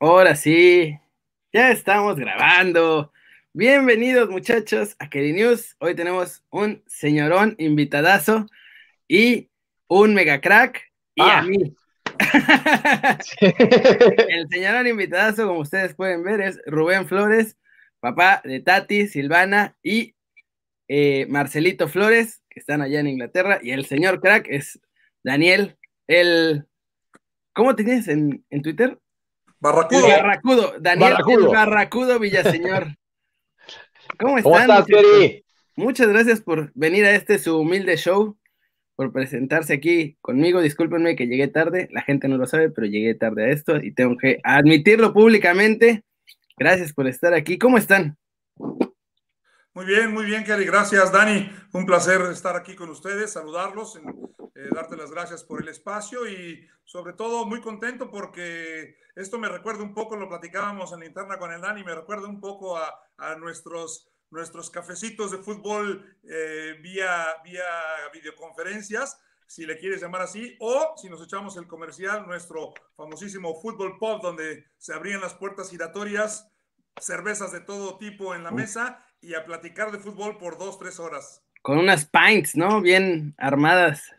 Ahora sí, ya estamos grabando. Bienvenidos muchachos a Kelly News. Hoy tenemos un señorón invitadazo y un mega crack y a Ah. mí. El señorón invitadazo, como ustedes pueden ver, es Rubén Flores, papá de Tati, Silvana y eh, Marcelito Flores, que están allá en Inglaterra. Y el señor crack es Daniel, el... ¿Cómo tienes en, en Twitter? Barracudo. El Barracudo, Daniel Barracudo. Barracudo Villaseñor. ¿Cómo están? ¿Cómo estás? Kerry? Muchas gracias por venir a este su humilde show, por presentarse aquí conmigo. Discúlpenme que llegué tarde, la gente no lo sabe, pero llegué tarde a esto y tengo que admitirlo públicamente. Gracias por estar aquí. ¿Cómo están? Muy bien, muy bien, Kerry. Gracias, Dani. Un placer estar aquí con ustedes, saludarlos, eh, darte las gracias por el espacio y sobre todo muy contento porque esto me recuerda un poco, lo platicábamos en la interna con el Dani, me recuerda un poco a, a nuestros, nuestros cafecitos de fútbol eh, vía, vía videoconferencias, si le quieres llamar así, o si nos echamos el comercial, nuestro famosísimo fútbol pop, donde se abrían las puertas giratorias, cervezas de todo tipo en la mesa y a platicar de fútbol por dos, tres horas. Con unas pints, ¿no? Bien armadas.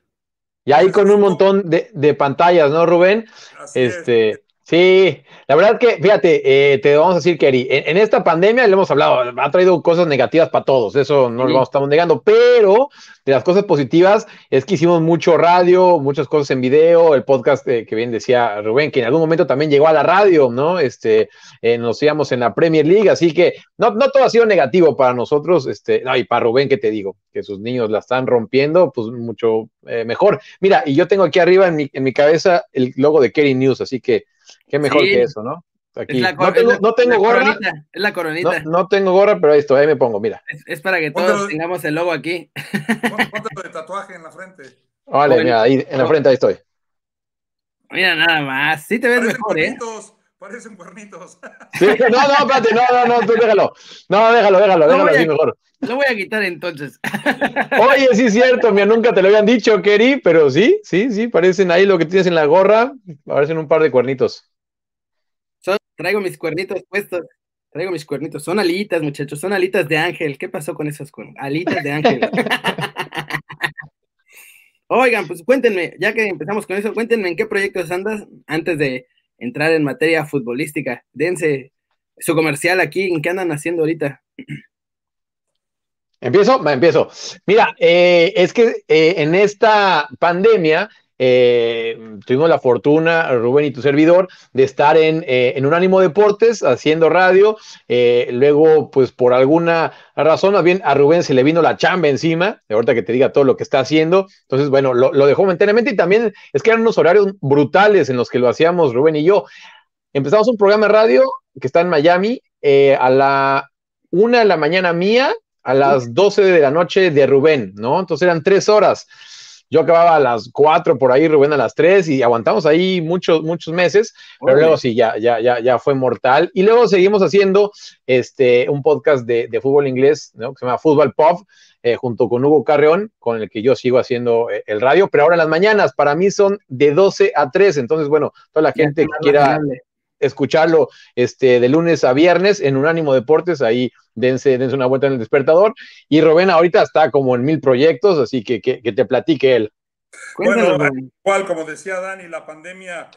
Y ahí con un montón de, de pantallas, ¿no, Rubén? Así es. Sí, la verdad que, fíjate, eh, te vamos a decir, Kerry, en, en esta pandemia le hemos hablado, ha traído cosas negativas para todos, eso no Sí. lo estamos negando, pero de las cosas positivas es que hicimos mucho radio, muchas cosas en video, el podcast eh, que bien decía Rubén, que en algún momento también llegó a la radio, ¿no? Este, eh, nos íbamos en la Premier League, así que no, no todo ha sido negativo para nosotros, este, no, y para Rubén, ¿qué te digo? Que sus niños la están rompiendo, pues mucho eh, mejor. Mira, y yo tengo aquí arriba en mi, en mi cabeza el logo de Kerry News, así que qué mejor Sí. que eso, ¿no? Es Aquí. la, no tengo, es la- no tengo la gorra, coronita, es la coronita. no tengo gorra, pero ahí estoy, ahí me pongo, mira. Es, es para que Póntelo- todos tengamos el logo aquí. Póntelo de tatuaje en la frente. Vale, Bueno. mira, ahí en la frente ahí estoy. Mira nada más. Sí te ves mejor, ¿eh? Parecen cuernitos. Sí, no, no, espérate, no, no, no, tú déjalo. No, déjalo, déjalo, No déjalo a- así mejor. Lo voy a quitar entonces. Oye, sí es cierto, mira, nunca te lo habían dicho, Kerry, pero sí, sí, sí, parecen ahí lo que tienes en la gorra, parecen un par de cuernitos. Son- traigo mis cuernitos puestos. Traigo mis cuernitos. Son alitas, muchachos. Son alitas de ángel. ¿Qué pasó con esas cuernos? Alitas de ángel. Oigan, pues cuéntenme, ya que empezamos con eso, cuéntenme en qué proyectos andas antes de entrar en materia futbolística. Dense su comercial aquí, en qué andan haciendo ahorita. ¿Empiezo? Empiezo. Mira, eh, es que eh, en esta pandemia eh, tuvimos la fortuna, Rubén y tu servidor, de estar en, eh, en Unánimo Deportes haciendo radio. Eh, luego, pues por alguna razón, más bien a Rubén se le vino la chamba encima, de ahorita que te diga todo lo que está haciendo. Entonces, bueno, lo, lo dejó momentáneamente y también es que eran unos horarios brutales en los que lo hacíamos Rubén y yo. Empezamos un programa de radio que está en Miami eh, a la una de la mañana mía a las 12 de la noche de Rubén, ¿no? Entonces eran tres horas. Yo acababa a las cuatro por ahí, Rubén a las tres y aguantamos ahí muchos, muchos meses, pero luego sí, ya, ya, ya, ya fue mortal. Y luego seguimos haciendo este, un podcast de, de fútbol inglés, ¿no? Que se llama Fútbol Pop, eh, junto con Hugo Carreón, con el que yo sigo haciendo eh, el radio, pero ahora las mañanas, para mí son de 12 a 3, entonces, bueno, toda la gente que quiera escucharlo este, de lunes a viernes en Unánimo Deportes, ahí dense, dense una vuelta en el despertador. Y Rubén ahorita está como en mil proyectos, así que que, que te platique él. Cuéntanos, Bueno. Igual, como decía Dani, la pandemia,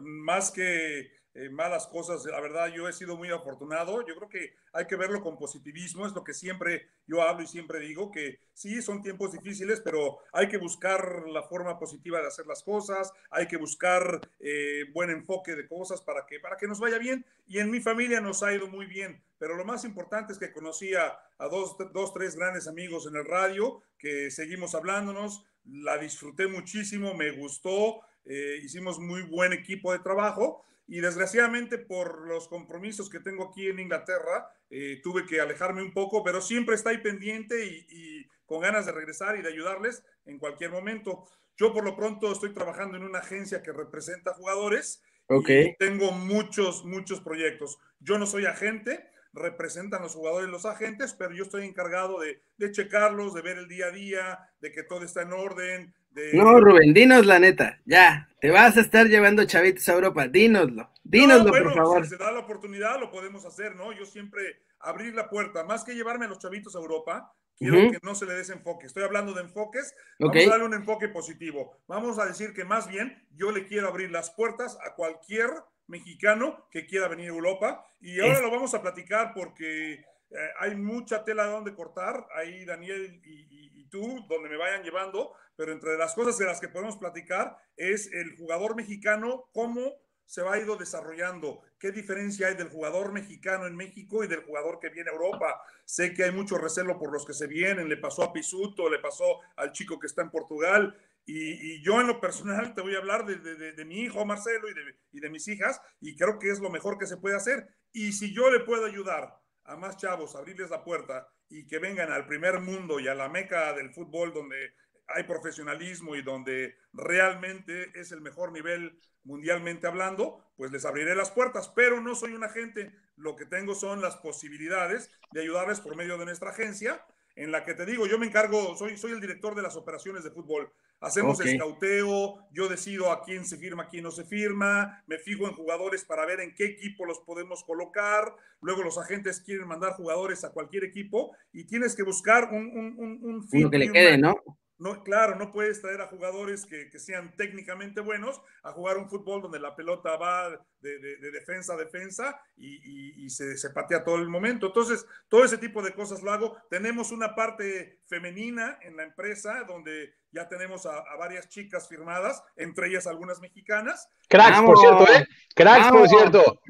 más que eh, malas cosas, la verdad, yo he sido muy afortunado. Yo creo que hay que verlo con positivismo, es lo que siempre yo hablo y siempre digo, que sí, son tiempos difíciles, pero hay que buscar la forma positiva de hacer las cosas, hay que buscar eh, buen enfoque de cosas para que, para que nos vaya bien. Y en mi familia nos ha ido muy bien, pero lo más importante es que conocí a, dos, dos, tres grandes amigos en el radio, que seguimos hablándonos, la disfruté muchísimo, me gustó, eh, hicimos muy buen equipo de trabajo y desgraciadamente por los compromisos que tengo aquí en Inglaterra, eh, tuve que alejarme un poco, pero siempre está ahí pendiente y, y, con ganas de regresar y de ayudarles en cualquier momento. Yo por lo pronto estoy trabajando en una agencia que representa jugadores okay. y tengo muchos, muchos proyectos. Yo no soy agente, representan los jugadores los agentes, pero yo estoy encargado de, de, checarlos, de ver el día a día, de que todo está en orden, No, Rubén, dinos la neta, ya, te vas a estar llevando chavitos a Europa, dínoslo, dínoslo, por favor. Si se da la oportunidad, lo podemos hacer, ¿no? Yo siempre abrir la puerta, más que llevarme a los chavitos a Europa, quiero que no se le des enfoque. Estoy hablando de enfoques, vamos a darle un enfoque positivo. Vamos a decir que más bien yo le quiero abrir las puertas a cualquier mexicano que quiera venir a Europa. Y ahora lo vamos a platicar porque eh, hay mucha tela donde cortar. Ahí Daniel y, y, tú, donde me vayan llevando. Pero entre las cosas de las que podemos platicar es el jugador mexicano, cómo se va a ido desarrollando. ¿Qué diferencia hay del jugador mexicano en México y del jugador que viene a Europa? Sé que hay mucho recelo por los que se vienen. Le pasó a Pisuto, le pasó al chico que está en Portugal. Y, yo en lo personal te voy a hablar de, mi hijo Marcelo y, y de, mis hijas y creo que es lo mejor que se puede hacer. Y si yo le puedo ayudar a más chavos, abrirles la puerta y que vengan al primer mundo y a la meca del fútbol donde hay profesionalismo y donde realmente es el mejor nivel mundialmente hablando, pues les abriré las puertas, pero no soy un agente, lo que tengo son las posibilidades de ayudarles por medio de nuestra agencia, en la que te digo, yo me encargo, soy, soy el director de las operaciones de fútbol. Hacemos escauteo, yo decido a quién se firma, a quién no se firma, me fijo en jugadores para ver en qué equipo los podemos colocar, luego los agentes quieren mandar jugadores a cualquier equipo y tienes que buscar un, un, un, que le quede, ¿no? No, claro, no puedes traer a jugadores que, sean técnicamente buenos a jugar un fútbol donde la pelota va de, defensa a defensa y, se, patea todo el momento. Entonces, todo ese tipo de cosas lo hago. Tenemos una parte femenina en la empresa donde ya tenemos a, varias chicas firmadas, entre ellas algunas mexicanas. Cracks, por cierto, ¿eh? Cracks, por cierto.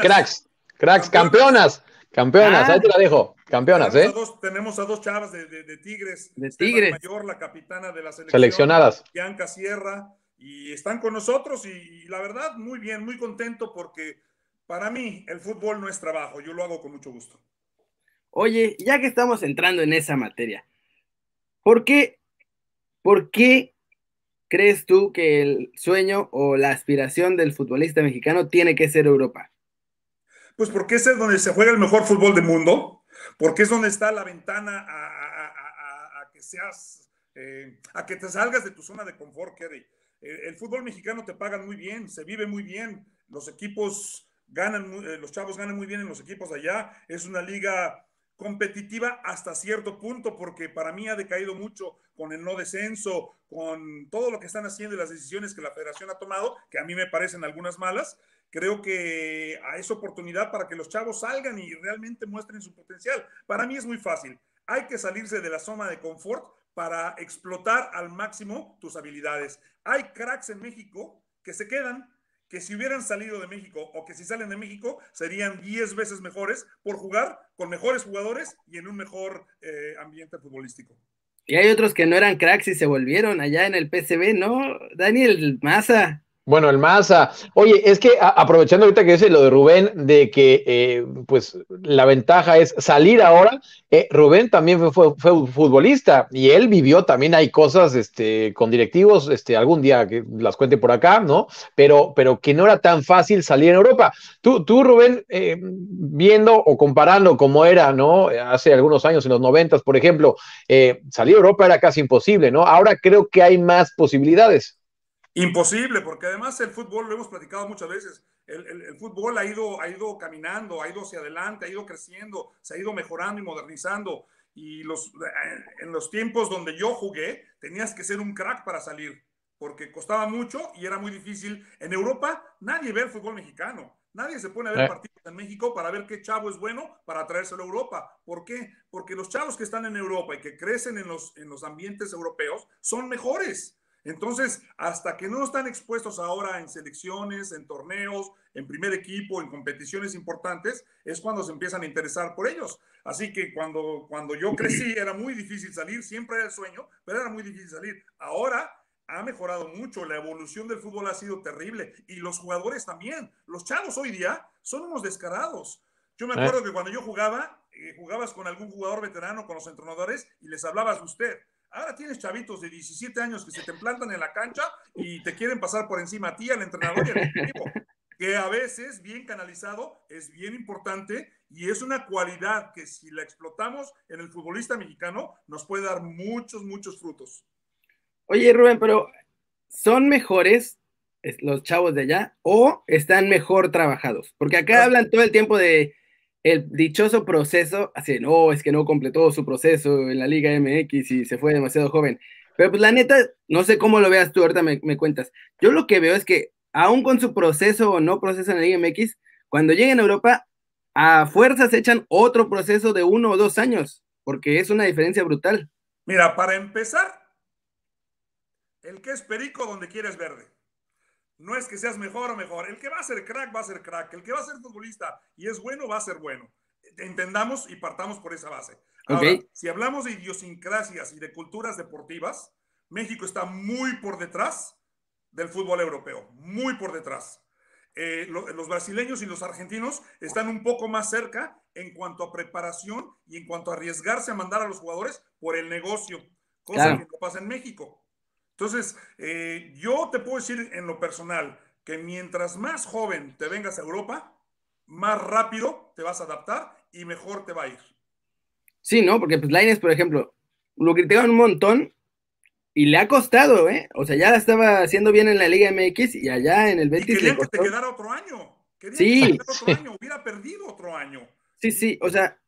cracks, cracks, campeonas. Campeonas, ahí te la dejo. Campeonas, tenemos ¿eh? A dos, tenemos a dos chavas de, Tigres. De Tigres. Mayor, la capitana de la selección. Seleccionadas. Bianca Sierra. Y están con nosotros y, la verdad, muy bien, muy contento porque para mí el fútbol no es trabajo. Yo lo hago con mucho gusto. Oye, ya que estamos entrando en esa materia, ¿por qué, por qué crees tú que el sueño o la aspiración del futbolista mexicano tiene que ser Europa? Pues porque ese es donde se juega el mejor fútbol del mundo, porque es donde está la ventana a, que seas, eh, a que te salgas de tu zona de confort, Kerry. El, fútbol mexicano te pagan muy bien, se vive muy bien, los equipos ganan, eh, los chavos ganan muy bien en los equipos allá, es una liga competitiva hasta cierto punto, porque para mí ha decaído mucho con el no descenso, con todo lo que están haciendo y las decisiones que la federación ha tomado, que a mí me parecen algunas malas, creo que es oportunidad para que los chavos salgan y realmente muestren su potencial. Para mí es muy fácil. Hay que salirse de la zona de confort para explotar al máximo tus habilidades. Hay cracks en México que se quedan, que si hubieran salido de México o que si salen de México serían 10 veces mejores por jugar con mejores jugadores y en un mejor eh, ambiente futbolístico. Y hay otros que no eran cracks y se volvieron allá en el PCB, ¿no? Daniel Maza. Bueno, el Maza. Oye, es que aprovechando ahorita que dice lo de Rubén, de que eh, pues la ventaja es salir ahora, eh, Rubén también fue, fue, futbolista y él vivió también hay cosas este, con directivos, este, algún día que las cuente por acá, ¿no? Pero, pero que no era tan fácil salir en Europa. Tú, tú Rubén, eh, viendo o comparando cómo era, ¿no? Hace algunos años, en los noventas, por ejemplo, salir a Europa era casi imposible, ¿no? Ahora creo que hay más posibilidades. Imposible, porque además el fútbol, lo hemos platicado muchas veces, el, fútbol ha ido, ha ido caminando, ha ido hacia adelante, ha ido creciendo, se ha ido mejorando y modernizando. Y los, eh, en los tiempos donde yo jugué, tenías que ser un crack para salir, porque costaba mucho y era muy difícil. En Europa nadie ve el fútbol mexicano. Nadie se pone a ver eh. partidos en México para ver qué chavo es bueno para traérselo a Europa. ¿Por qué? Porque los chavos que están en Europa y que crecen en los, en los ambientes europeos son mejores entonces, hasta que no están expuestos ahora en selecciones, en torneos, en primer equipo, en competiciones importantes, es cuando se empiezan a interesar por ellos. Así que cuando, cuando yo crecí era muy difícil salir, siempre era el sueño, pero era muy difícil salir. Ahora ha mejorado mucho, la evolución del fútbol ha sido terrible y los jugadores también. Los chavos hoy día son unos descarados. Yo me acuerdo que cuando yo jugaba, eh, jugabas con algún jugador veterano, con los entrenadores y les hablabas de usted Ahora tienes chavitos de 17 años que se te plantan en la cancha y te quieren pasar por encima a ti, al entrenador y al equipo. Que a veces, bien canalizado, es bien importante y es una cualidad que si la explotamos en el futbolista mexicano, nos puede dar muchos, muchos frutos. Oye, Rubén, pero ¿son mejores los chavos de allá o están mejor trabajados? Porque acá hablan todo el tiempo de el dichoso proceso, así, no, es que no completó su proceso en la Liga MX y se fue demasiado joven. Pero pues la neta, no sé cómo lo veas tú, ahorita me, me cuentas. Yo lo que veo es que aún con su proceso o no proceso en la Liga MX, cuando lleguen a Europa, a fuerzas echan otro proceso de uno o dos años, porque es una diferencia brutal. Mira, para empezar, el que es perico donde quieres verde. No es que seas mejor o mejor. El que va a ser crack va a ser crack. El que va a ser futbolista y es bueno va a ser bueno. Entendamos y partamos por esa base. Ahora, si hablamos de idiosincrasias y de culturas deportivas, México está muy por detrás del fútbol europeo, muy por detrás. Eh, los brasileños y los argentinos están un poco más cerca en cuanto a preparación y en cuanto a arriesgarse a mandar a los jugadores por el negocio, cosa que no pasa en México. Entonces, eh, yo te puedo decir en lo personal que mientras más joven te vengas a Europa, más rápido te vas a adaptar y mejor te va a ir. Sí, ¿no? Porque pues Laines, por ejemplo, lo criticaban un montón y le ha costado, ¿eh? O sea, ya la estaba haciendo bien en la Liga MX y allá en el Betis. Y querían que te quedara otro año. Querían sí. Que otro año. Hubiera perdido otro año. Sí, sí. O sea,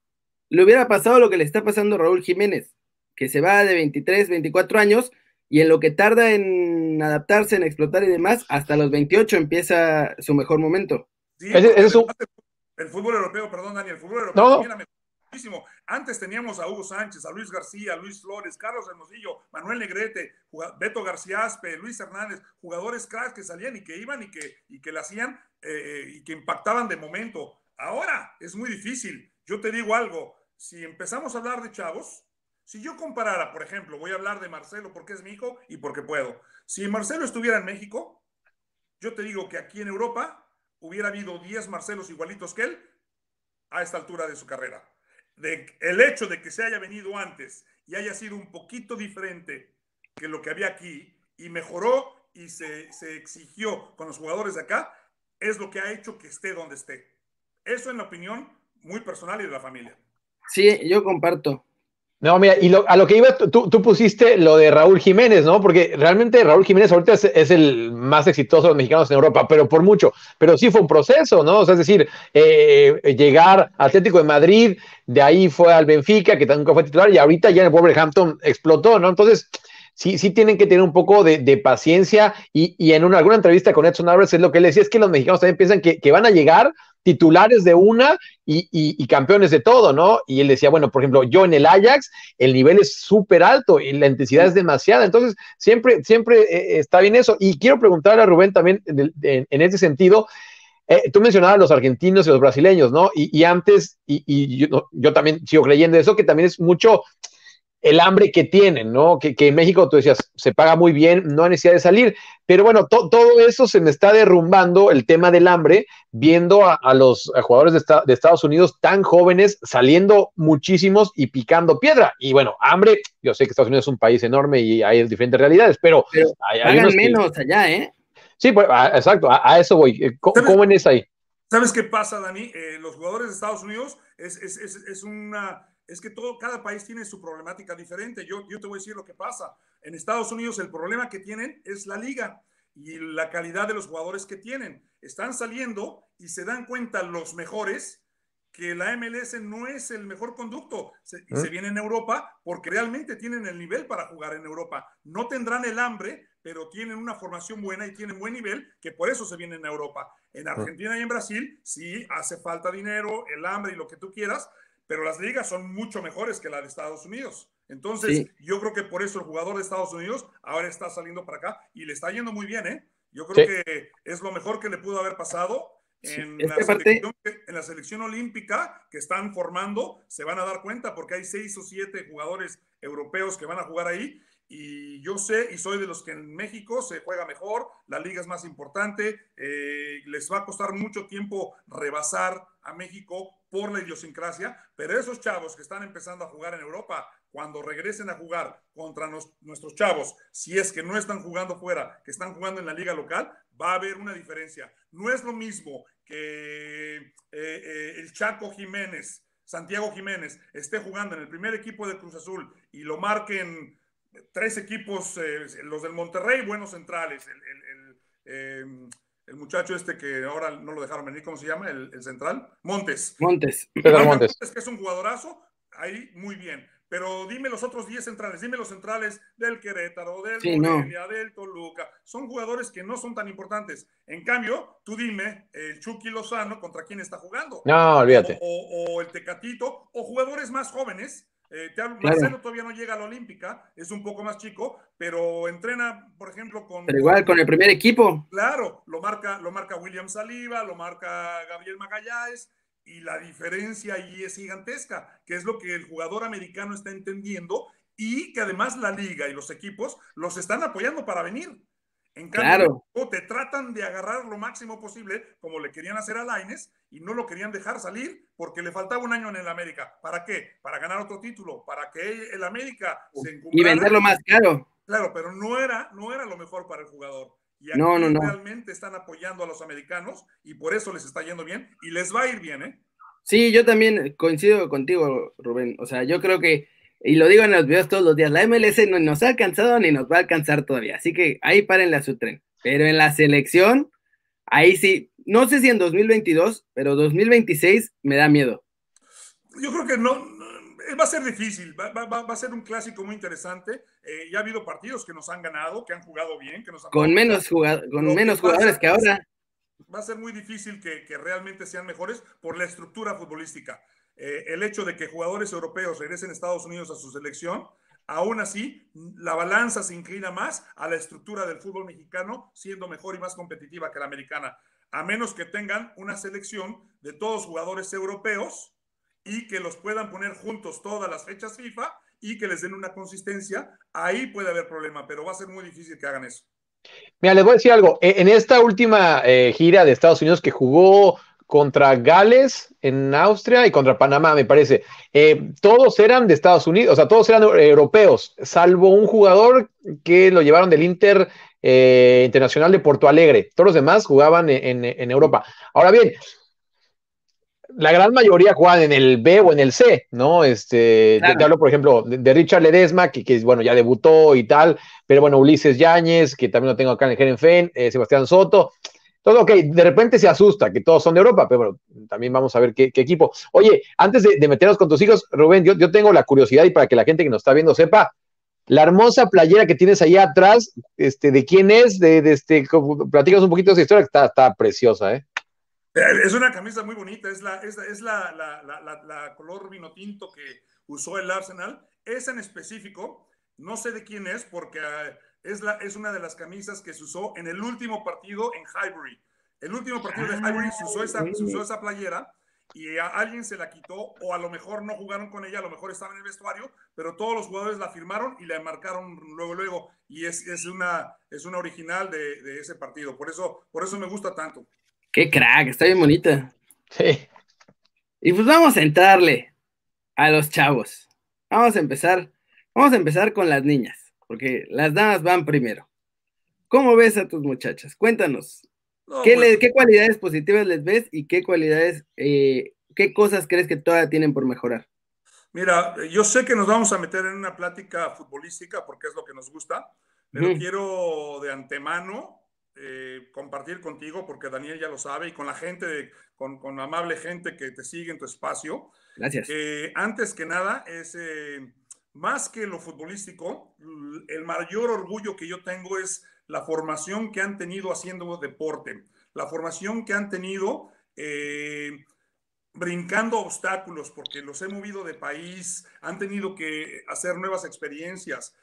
le hubiera pasado lo que le está pasando a Raúl Jiménez, que se va de 23, 24 años y en lo que tarda en adaptarse, en explotar y demás, hasta los 28 empieza su mejor momento. Sí, El fútbol europeo, perdón, Daniel, el fútbol europeo no. muchísimo. Antes teníamos a Hugo Sánchez, a Luis García, a Luis Flores, Carlos Hermosillo, Manuel Negrete, Beto García Aspe, Luis Hernández, jugadores cracks que salían y que iban y que, y que le hacían eh, y que impactaban de momento. Ahora es muy difícil. Yo te digo algo, si empezamos a hablar de chavos, si yo comparara, por ejemplo, voy a hablar de Marcelo porque es mi hijo y porque puedo. Si Marcelo estuviera en México, yo te digo que aquí en Europa hubiera habido 10 Marcelos igualitos que él a esta altura de su carrera. El hecho de que se haya venido antes y haya sido un poquito diferente que lo que había aquí y mejoró y se, se exigió con los jugadores de acá, es lo que ha hecho que esté donde esté. Eso en la opinión muy personal y de la familia. Sí, yo comparto. No, mira, y a lo que iba, tú, pusiste lo de Raúl Jiménez, ¿no? Porque realmente Raúl Jiménez ahorita es, el más exitoso de los mexicanos en Europa, pero por mucho. Pero sí fue un proceso, ¿no? O sea, es decir, eh, llegar al Atlético de Madrid, de ahí fue al Benfica, que nunca fue titular, y ahorita ya en el Wolverhampton explotó, ¿no? Entonces, sí, sí tienen que tener un poco de, paciencia, y, en una, alguna entrevista con Edson Álvarez es lo que él decía, es que los mexicanos también piensan que van a llegar titulares de una y, campeones de todo, ¿no? Y él decía, bueno, por ejemplo, yo en el Ajax, el nivel es súper alto y la intensidad es demasiada, entonces siempre, siempre eh, está bien eso. Y quiero preguntarle a Rubén también en, ese sentido, eh, tú mencionabas los argentinos y los brasileños, ¿no? Y, antes, y, yo, yo, también sigo creyendo eso, que también es mucho el hambre que tienen, ¿no? Que, en México, tú decías, se paga muy bien, no hay necesidad de salir, pero bueno, todo eso se me está derrumbando, el tema del hambre, viendo a, los jugadores de, Estados Unidos tan jóvenes, saliendo muchísimos y picando piedra. Y bueno, hambre, yo sé que Estados Unidos es un país enorme y hay diferentes realidades, pero... hay, menos allá, ¿eh? Sí, pues, exacto, a, eso voy. Eh, ¿Cómo, es ahí? ¿Sabes qué pasa, Dani? Eh, los jugadores de Estados Unidos es, es, es una es que todo, cada país tiene su problemática diferente. Yo, yo te voy a decir lo que pasa. En Estados Unidos el problema que tienen es la liga y la calidad de los jugadores que tienen. Están saliendo y se dan cuenta los mejores que la MLS no es el mejor conducto y se ¿Eh? viene en Europa porque realmente tienen el nivel para jugar en Europa. No tendrán el hambre, pero tienen una formación buena y tienen buen nivel, que por eso se vienen a Europa. En. Argentina y en Brasil sí hace falta dinero, el hambre y lo que tú quieras, pero las ligas son mucho mejores que la de Estados Unidos. Entonces, yo creo que por eso el jugador de Estados Unidos ahora está saliendo para acá y le está yendo muy bien, ¿eh? Yo creo que es lo mejor que le pudo haber pasado. En, la selección, en, la selección, olímpica que están formando, se van a dar cuenta porque hay seis o siete jugadores europeos que van a jugar ahí. Y yo sé y soy de los que en México se juega mejor, la liga es más importante, eh, les va a costar mucho tiempo rebasar a México por la idiosincrasia, pero esos chavos que están empezando a jugar en Europa, cuando regresen a jugar contra nuestros chavos, si es que no están jugando fuera, que están jugando en la liga local, va a haber una diferencia. No es lo mismo que eh, eh, el Chaco Jiménez, Santiago Jiménez, esté jugando en el primer equipo de Cruz Azul y lo marquen tres equipos, eh, los del Monterrey, buenos centrales. El, em, el, muchacho este que ahora no lo dejaron venir, ¿cómo se llama? El, central. Montes. Montes. Pedro Montes. Que es un jugadorazo, ahí muy bien. Pero dime los otros 10 centrales, dime los centrales del Querétaro, del sí, del Toluca. Son jugadores que no son tan importantes. En cambio, tú dime el Chucky Lozano contra quién está jugando. No, olvídate. O, el Tecatito, o jugadores más jóvenes. Eh, Marcelo todavía no llega a la Olímpica, es un poco más chico, pero entrena, por ejemplo, con. Pero igual con el primer equipo. Claro, lo marca, lo marca William Saliba, lo marca Gabriel Magallanes y la diferencia ahí es gigantesca, que es lo que el jugador americano está entendiendo y que además la liga y los equipos los están apoyando para venir. En cambio, te tratan de agarrar lo máximo posible, como le querían hacer a Laines, y no lo querían dejar salir porque le faltaba un año en el América. ¿Para qué? Para ganar otro título, para que el América se Y venderlo más caro. Claro, pero no era, no era lo mejor para el jugador. Y aquí no, no, no. realmente están apoyando a los americanos y por eso les está yendo bien y les va a ir bien, ¿eh? Sí, yo también coincido contigo, Rubén. O sea, yo creo que, y lo digo en los videos todos los días, la MLS no nos ha alcanzado ni nos va a alcanzar todavía. Así que ahí párenle a su tren. Pero en la selección, ahí sí, no sé si en 2022, pero 2026 me da miedo. Yo creo que no, va a ser difícil, va, a ser un clásico muy interesante. Eh, ya ha habido partidos que nos han ganado, que han jugado bien, que nos han con menos, con menos jugadores que ahora. Va a ser muy difícil que, realmente sean mejores por la estructura futbolística. Eh, el hecho de que jugadores europeos regresen a Estados Unidos a su selección, aún así, la balanza se inclina más a la estructura del fútbol mexicano, siendo mejor y más competitiva que la americana, a menos que tengan una selección de todos jugadores europeos y que los puedan poner juntos todas las fechas FIFA y que les den una consistencia, ahí puede haber problema, pero va a ser muy difícil que hagan eso. Mira, les voy a decir algo. E, en esta última eh, gira de Estados Unidos que jugó contra Gales en Austria y contra Panamá, me parece, eh, todos eran de Estados Unidos, o sea, todos eran europeos, salvo un jugador que lo llevaron del Inter eh, Internacional de Porto Alegre. Todos los demás jugaban en Europa. Ahora bien, la gran mayoría juegan en el B o en el C, ¿no? Este, te, hablo, por ejemplo, de, Richard Ledesma, que, que, bueno, ya debutó y tal, pero bueno, Ulises Yáñez, que también lo tengo acá en el Gerenfen, eh, Sebastián Soto. Todo ok, de repente se asusta que todos son de Europa, pero bueno, también vamos a ver qué, equipo. Oye, antes de, meternos con tus hijos, Rubén, yo, yo tengo la curiosidad y para que la gente que nos está viendo sepa, la hermosa playera que tienes ahí atrás, este, ¿de quién es? De, de este, platicas un poquito de esa historia, que está, está preciosa, ¿eh? Eh, es una camisa muy bonita, es la, es la, la, la, color vino tinto que usó el Arsenal. Esa en específico, no sé de quién es, porque eh, es, la, es una de las camisas que se usó en el último partido en Highbury. El último partido de Highbury se usó esa, se usó esa playera y a alguien se la quitó, o a lo mejor no jugaron con ella, a lo mejor estaba en el vestuario, pero todos los jugadores la firmaron y la marcaron luego, luego. Y es, es, una, es una original de, de ese partido. Por eso, por eso me gusta tanto. Qué crack, está bien bonita. Sí. Y pues vamos a entrarle a los chavos. Vamos a empezar, vamos a empezar con las niñas, porque las damas van primero. ¿Cómo ves a tus muchachas? Cuéntanos. Pues ¿Qué, cualidades positivas les ves y qué cualidades, eh, qué cosas crees que todavía tienen por mejorar? Mira, yo sé que nos vamos a meter en una plática futbolística porque es lo que nos gusta, pero quiero de antemano eh, compartir contigo, porque Daniel ya lo sabe, y con la gente, con, con amable gente que te sigue en tu espacio. Gracias. antes que nada, es eh, más que lo futbolístico, el mayor orgullo que yo tengo es la formación que han tenido haciendo deporte, la formación que han tenido eh, brincando obstáculos, porque los he movido de país, han tenido que hacer nuevas experiencias.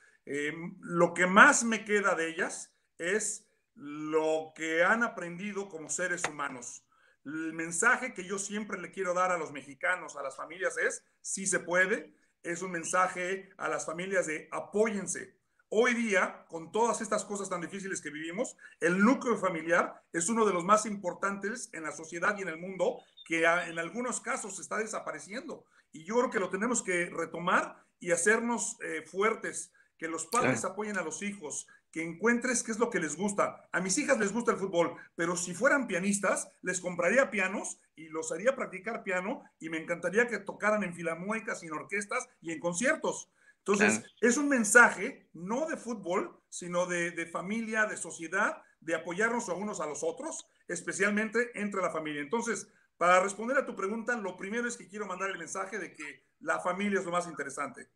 lo que más me queda de ellas es lo que han aprendido como seres humanos. El mensaje que yo siempre le quiero dar a los mexicanos, a las familias es, si se puede, es un mensaje a las familias de apóyense. Hoy día, con todas estas cosas tan difíciles que vivimos, el núcleo familiar es uno de los más importantes en la sociedad y en el mundo, que en algunos casos está desapareciendo. Y yo creo que lo tenemos que retomar y hacernos eh, fuertes, que los padres apoyen a los hijos, que encuentres qué es lo que les gusta. A mis hijas les gusta el fútbol, pero si fueran pianistas, les compraría pianos y los haría practicar piano y me encantaría que tocaran en filarmónicas y en orquestas y en conciertos. Entonces, es un mensaje no de fútbol, sino de, de, familia, de sociedad, de apoyarnos a unos a los otros, especialmente entre la familia. Entonces, para responder a tu pregunta, lo primero es que quiero mandar el mensaje de que la familia es lo más interesante,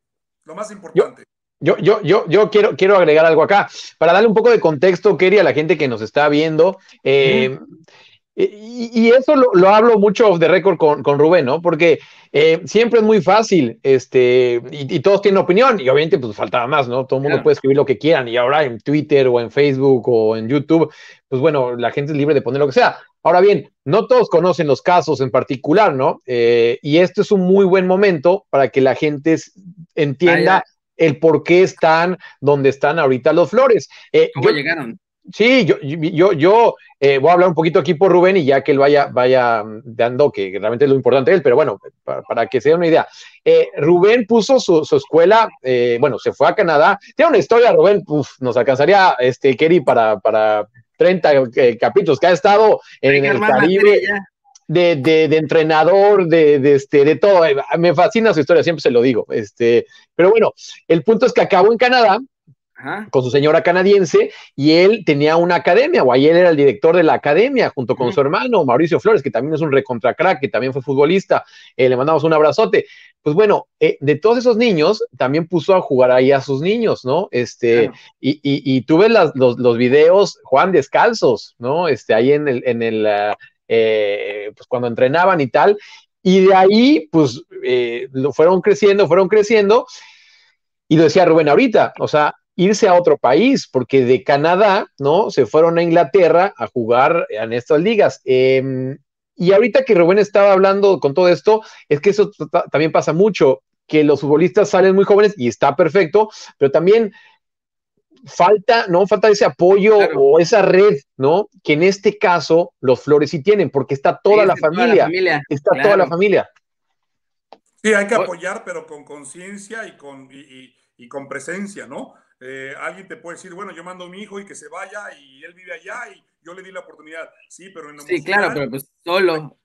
lo más importante. Yo, yo, yo, yo quiero, quiero agregar algo acá. Para darle un poco de contexto, Kerry, a la gente que nos está viendo. Eh, y, eso lo, hablo mucho de récord con, con, Rubén, ¿no? Porque eh, siempre es muy fácil, este, y, todos tienen opinión, y obviamente pues faltaba más, ¿no? Todo el mundo puede escribir lo que quieran, y ahora en Twitter o en Facebook o en YouTube, pues bueno, la gente es libre de poner lo que sea. Ahora bien, no todos conocen los casos en particular, ¿no? Eh, y esto es un muy buen momento para que la gente entienda el por qué están donde están ahorita los Flores. Eh, ¿Cómo llegaron? Sí, yo, yo, yo eh, voy a hablar un poquito aquí por Rubén y ya que él vaya, vaya dando, que realmente es lo importante de él, pero bueno, para, que se dé una idea. Eh, Rubén puso su, escuela, eh, bueno, se fue a Canadá. Tiene una historia, Rubén, nos alcanzaría, este, Kerry, para, para 30 capítulos, que ha estado en el Caribe. De, de, de, entrenador, de, de, este, de todo. Me fascina su historia, siempre se lo digo. Este, pero bueno, el punto es que acabó en Canadá, con su señora canadiense y él tenía una academia, o él era el director de la academia junto con su hermano Mauricio Flores, que también es un recontra crack, que también fue futbolista, eh, le mandamos un abrazote. Pues bueno, eh, de todos esos niños, también puso a jugar ahí a sus niños, ¿no? Este, y, y, tuve los, los, videos, Juan, descalzos, ¿no? Este, ahí en el, en el, ah, eh, pues cuando entrenaban y tal, y de ahí, pues, lo fueron creciendo, fueron creciendo, y lo decía Rubén ahorita, o sea, irse a otro país, porque de Canadá, ¿no? Se fueron a Inglaterra a jugar en estas ligas. Em, y ahorita que Rubén estaba hablando con todo esto, es que eso también pasa mucho, que los futbolistas salen muy jóvenes y está perfecto, pero también falta, ¿no? Falta ese apoyo o esa red, ¿no? Que en este caso los Flores sí tienen, porque está toda, la, familia, Está toda la familia. Sí, hay que apoyar, pero con conciencia y con, y con presencia, ¿no? Eh, alguien te puede decir, bueno, yo mando a mi hijo y que se vaya y él vive allá y yo le di la oportunidad. Sí, pero en Sí, claro, pero pues solo.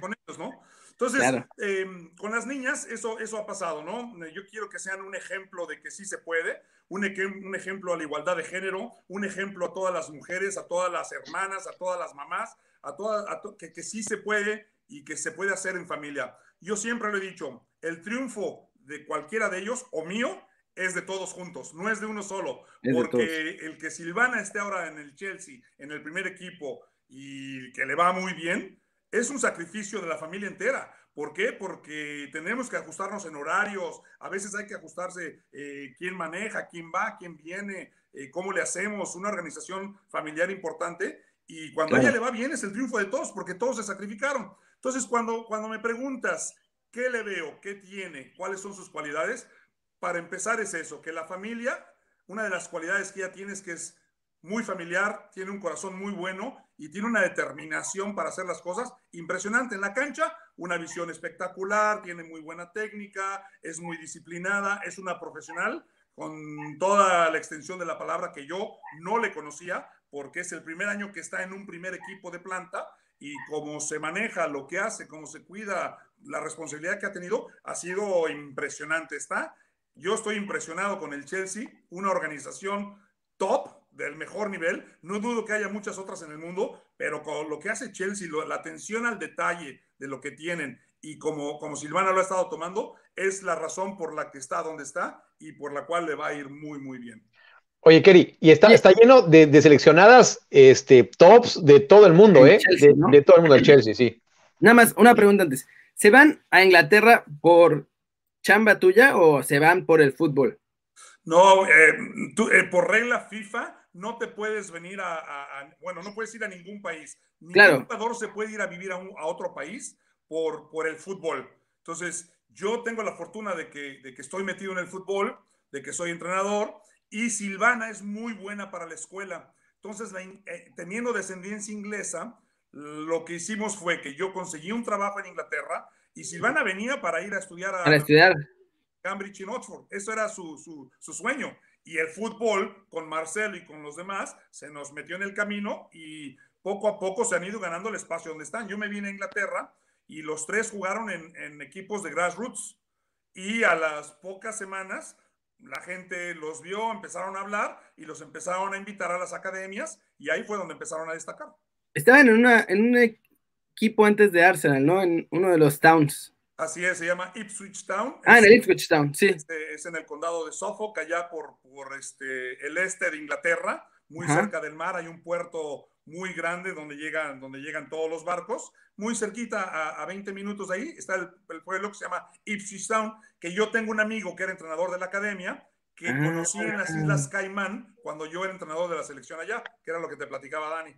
Con ellos, ¿no? Entonces, em, con las niñas eso, eso ha pasado, ¿no? Yo quiero que sean un ejemplo de que sí se puede, un, un ejemplo a la igualdad de género, un ejemplo a todas las mujeres, a todas las hermanas, a todas las mamás, a todas, que, que sí se puede y que se puede hacer en familia. Yo siempre lo he dicho, el triunfo de cualquiera de ellos o mío es de todos juntos, no es de uno solo, porque el que Silvana esté ahora en el Chelsea, en el primer equipo y que le va muy bien, es un sacrificio de la familia entera. ¿Por qué? Porque tenemos que ajustarnos en horarios, a veces hay que ajustarse eh, quién maneja, quién va, quién viene, eh, cómo le hacemos, una organización familiar importante. Y cuando a ella le va bien es el triunfo de todos, porque todos se sacrificaron. Entonces, cuando, cuando me preguntas qué le veo, qué tiene, cuáles son sus cualidades, para empezar es eso, que la familia, una de las cualidades que ella tiene es que es muy familiar, tiene un corazón muy bueno y tiene una determinación para hacer las cosas impresionante. En la cancha, una visión espectacular, tiene muy buena técnica, es muy disciplinada, es una profesional con toda la extensión de la palabra que yo no le conocía, porque es el primer año que está en un primer equipo de planta y cómo se maneja, lo que hace, cómo se cuida, la responsabilidad que ha tenido, ha sido impresionante. Está yo estoy impresionado con el Chelsea, una organización top del mejor nivel. No dudo que haya muchas otras en el mundo, pero con lo que hace Chelsea, la atención al detalle de lo que tienen y como, como Silvana lo ha estado tomando, es la razón por la que está donde está y por la cual le va a ir muy, muy bien. Oye, Kerry, y está, está lleno de, seleccionadas este, tops de todo el mundo, ¿eh? de, de, todo el mundo del Chelsea, sí. Nada más, una pregunta antes. ¿Se van a Inglaterra por chamba tuya o se van por el fútbol? No, eh, eh, por regla FIFA no te puedes venir a, bueno, no puedes ir a ningún país. Ningún claro. jugador se puede ir a vivir a, otro país por, por el fútbol. Entonces, yo tengo la fortuna de que, de que estoy metido en el fútbol, de que soy entrenador y Silvana es muy buena para la escuela. Entonces, eh, teniendo descendencia inglesa, lo que hicimos fue que yo conseguí un trabajo en Inglaterra, y Silvana venía para ir a estudiar a, estudiar. Cambridge y Oxford. Eso era su, su, sueño. Y el fútbol, con Marcelo y con los demás, se nos metió en el camino y poco a poco se han ido ganando el espacio donde están. Yo me vine a Inglaterra y los tres jugaron en, equipos de grassroots. Y a las pocas semanas la gente los vio, empezaron a hablar y los empezaron a invitar a las academias y ahí fue donde empezaron a destacar. Estaban en, en un equipo antes de Arsenal, ¿no? En uno de los towns. Así es, se llama Ipswich Town. Ah, en el Ipswich Town, sí. Este, es en el condado de Suffolk, allá por, por este, el este de Inglaterra, muy cerca del mar. Hay un puerto muy grande donde llegan, donde llegan todos los barcos. Muy cerquita, a, a 20 minutos de ahí, está el, el, pueblo que se llama Ipswich Town, que yo tengo un amigo que era entrenador de la academia, que ah. conocí en las Islas Caimán cuando yo era entrenador de la selección allá, que era lo que te platicaba Dani.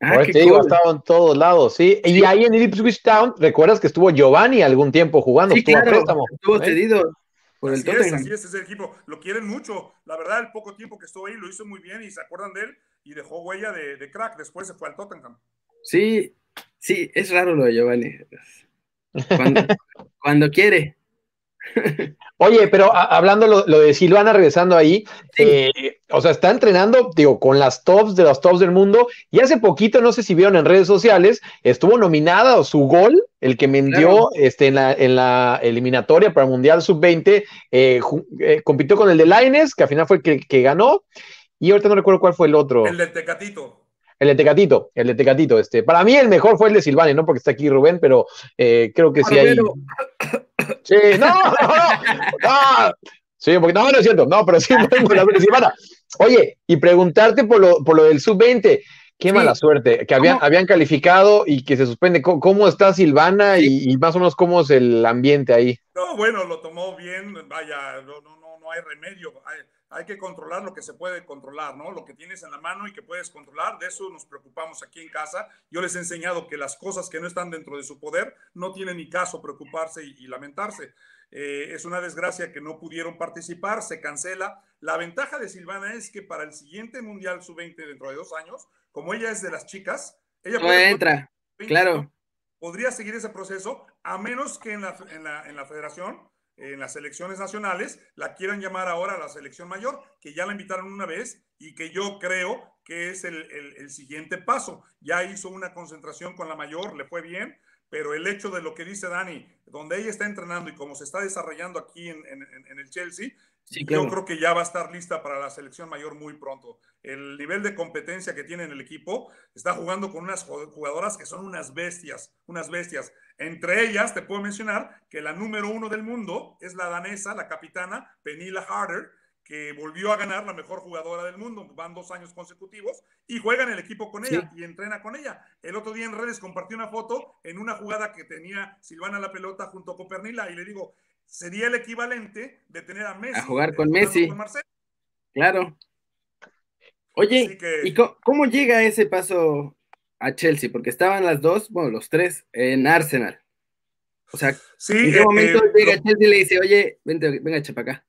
Ah, te digo, estaba en todos lados, ¿sí? Y ahí en Ipswich Town, ¿recuerdas que estuvo Giovanni algún tiempo jugando? Sí, estuvo claro, préstamo. Estuvo ¿eh? cedido por así el Tottenham. Es, así es, ese equipo. Lo quieren mucho. La verdad, el poco tiempo que estuvo ahí lo hizo muy bien y se acuerdan de él y dejó huella de, de crack. Después se fue al Tottenham. Sí, sí, es raro lo de Giovanni. Cuando, cuando quiere. Oye, pero a, hablando lo, lo, de Silvana, regresando ahí, sí. eh, o sea, está entrenando, digo, con las tops de los tops del mundo, y hace poquito, no sé si vieron en redes sociales, estuvo nominada o su gol, el que me envió claro. este, en, la, en la eliminatoria para el Mundial Sub-20, eh, eh, compitió con el de Laines, que al final fue el que, que, ganó, y ahorita no recuerdo cuál fue el otro. El de Tecatito. El de Tecatito, el de Tecatito, este. Para mí el mejor fue el de Silvani, no porque está aquí Rubén, pero eh, creo que sí hay. Sí, no, no, no, Sí, porque no, no es cierto, no, pero sí tengo la de Silvana. Oye, y preguntarte por lo, por lo del sub-20, qué sí. mala suerte, que habían, habían calificado y que se suspende. ¿Cómo, cómo está Silvana sí. y, y, más o menos cómo es el ambiente ahí? No, bueno, lo tomó bien, vaya, no, no, no, no hay remedio. Hay hay que controlar lo que se puede controlar, ¿no? Lo que tienes en la mano y que puedes controlar, de eso nos preocupamos aquí en casa. Yo les he enseñado que las cosas que no están dentro de su poder no tienen ni caso preocuparse y, y lamentarse. Eh, es una desgracia que no pudieron participar, se cancela. La ventaja de Silvana es que para el siguiente Mundial Sub-20 dentro de dos años, como ella es de las chicas, ella no puede, entra, 20, claro. Podría seguir ese proceso a menos que en la, en la, en la federación en las selecciones nacionales, la quieran llamar ahora a la selección mayor, que ya la invitaron una vez y que yo creo que es el, el, siguiente paso. Ya hizo una concentración con la mayor, le fue bien, pero el hecho de lo que dice Dani, donde ella está entrenando y cómo se está desarrollando aquí en, en, en el Chelsea, Sí, claro. Yo creo que ya va a estar lista para la selección mayor muy pronto. El nivel de competencia que tiene en el equipo está jugando con unas jugadoras que son unas bestias, unas bestias. Entre ellas, te puedo mencionar que la número uno del mundo es la danesa, la capitana Penila Harder, que volvió a ganar la mejor jugadora del mundo, van dos años consecutivos, y juega en el equipo con ella sí. y entrena con ella. El otro día en redes compartió una foto en una jugada que tenía Silvana la pelota junto con Pernila, y le digo, sería el equivalente de tener a Messi. A jugar con Messi. Con claro. Oye, que... ¿y cómo, cómo, llega ese paso a Chelsea? Porque estaban las dos, bueno, los tres en Arsenal. O sea, sí, ¿en qué eh, momento eh, llega Chelsea y le dice, oye, vente, venga, chepa acá?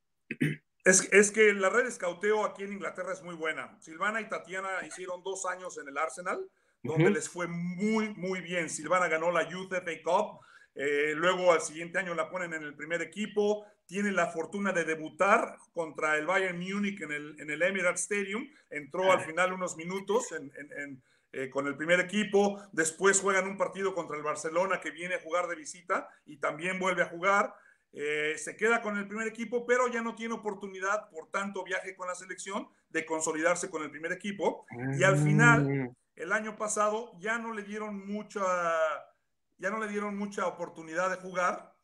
Es, es, que la red de escauteo aquí en Inglaterra es muy buena. Silvana y Tatiana hicieron dos años en el Arsenal, donde uh -huh. les fue muy, muy bien. Silvana ganó la Youth FA Cup, eh, luego al siguiente año la ponen en el primer equipo, tiene la fortuna de debutar contra el Bayern Múnich en el, en el Emirates Stadium, entró al final unos minutos en, eh, con el primer equipo, después juegan un partido contra el Barcelona que viene a jugar de visita y también vuelve a jugar. Eh, se queda con el primer equipo, pero ya no tiene oportunidad por tanto viaje con la selección de consolidarse con el primer equipo. Y al final, el año pasado, ya no le dieron mucha ya no le dieron mucha oportunidad de jugar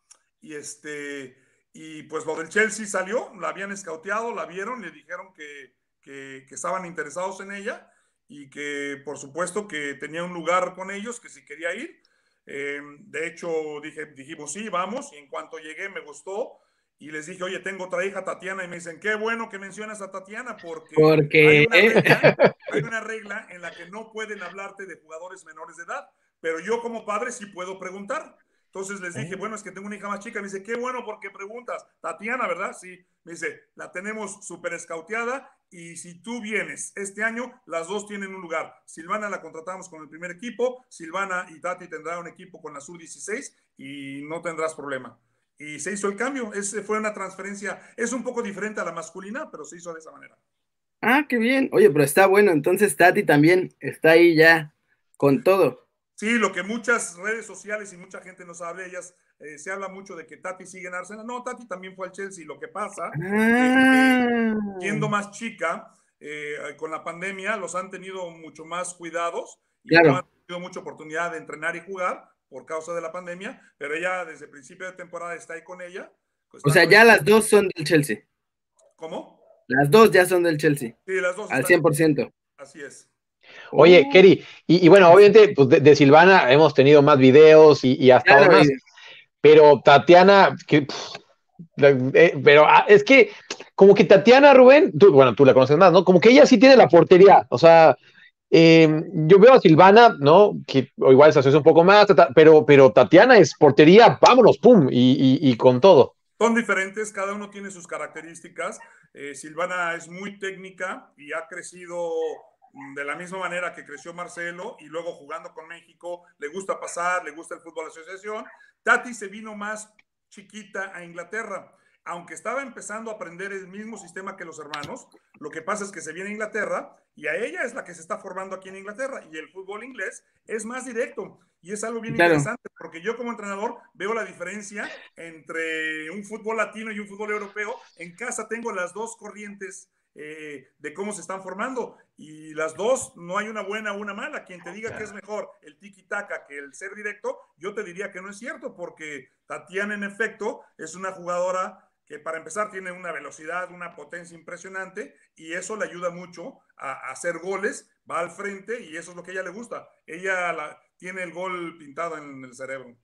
y este y pues lo del Chelsea salió, la habían escauteado, la vieron, le dijeron que, que, que, estaban interesados en ella y que por supuesto que tenía un lugar con ellos, que si quería ir. Eh, de hecho, dije, dijimos sí, vamos, y en cuanto llegué me gustó. Y les dije, oye, tengo otra hija, Tatiana, y me dicen, qué bueno que mencionas a Tatiana, porque, porque... Hay, una regla, hay una regla en la que no pueden hablarte de jugadores menores de edad. Pero yo como padre sí puedo preguntar. Entonces les dije, bueno, es que tengo una hija más chica. Me dice, qué bueno porque preguntas. Tatiana, ¿verdad? Sí. Me dice, la tenemos súper escauteada y si tú vienes este año, las dos tienen un lugar. Silvana la contratamos con el primer equipo, Silvana y Tati tendrán un equipo con la Sub-16 y no tendrás problema. Y se hizo el cambio. Ese fue una transferencia, es un poco diferente a la masculina, pero se hizo de esa manera. Ah, qué bien. Oye, pero está bueno. Entonces Tati también está ahí ya con todo. Sí, lo que muchas redes sociales y mucha gente no sabe, ellas eh, se habla mucho de que Tati sigue en Arsenal. No, Tati también fue al Chelsea. Lo que pasa ah. ah. siendo más chica, eh, con la pandemia los han tenido mucho más cuidados y no han tenido mucha oportunidad de entrenar y jugar por causa de la pandemia, pero ella desde el principio de temporada está ahí con ella. Pues o sea, ya las dos son del Chelsea. ¿Cómo? Las dos ya son del Chelsea. Sí, las dos. Al 100%. Así es. Oye, Kerry, y, bueno, obviamente pues de, Silvana hemos tenido más videos y, hasta más, pero Tatiana, que, eh, pero ah, es que como que Tatiana Rubén, tú, bueno, tú la conoces más, ¿no? Como que ella sí tiene la portería, o sea, em, yo veo a Silvana, ¿no? Que igual se asocia un poco más, pero, pero Tatiana es portería, vámonos, pum, y, con todo. Son diferentes, cada uno tiene sus características. Eh, Silvana es muy técnica y ha crecido de la misma manera que creció Marcelo y luego jugando con México, le gusta pasar, le gusta el fútbol asociación. Tati se vino más chiquita a Inglaterra aunque estaba empezando a aprender el mismo sistema que los hermanos, lo que pasa es que se viene a Inglaterra y a ella es la que se está formando aquí en Inglaterra y el fútbol inglés es más directo y es algo bien interesante porque yo como entrenador veo la diferencia entre un fútbol latino y un fútbol europeo. En casa tengo las dos corrientes eh, de cómo se están formando y las dos no hay una buena o una mala. Quien te diga que es mejor el tiki-taka que el ser directo, yo te diría que no es cierto porque Tatiana en efecto es una jugadora que para empezar tiene una velocidad, una potencia impresionante y eso le ayuda mucho a, hacer goles, va al frente y eso es lo que a ella le gusta. Ella tiene el gol pintado en el cerebro.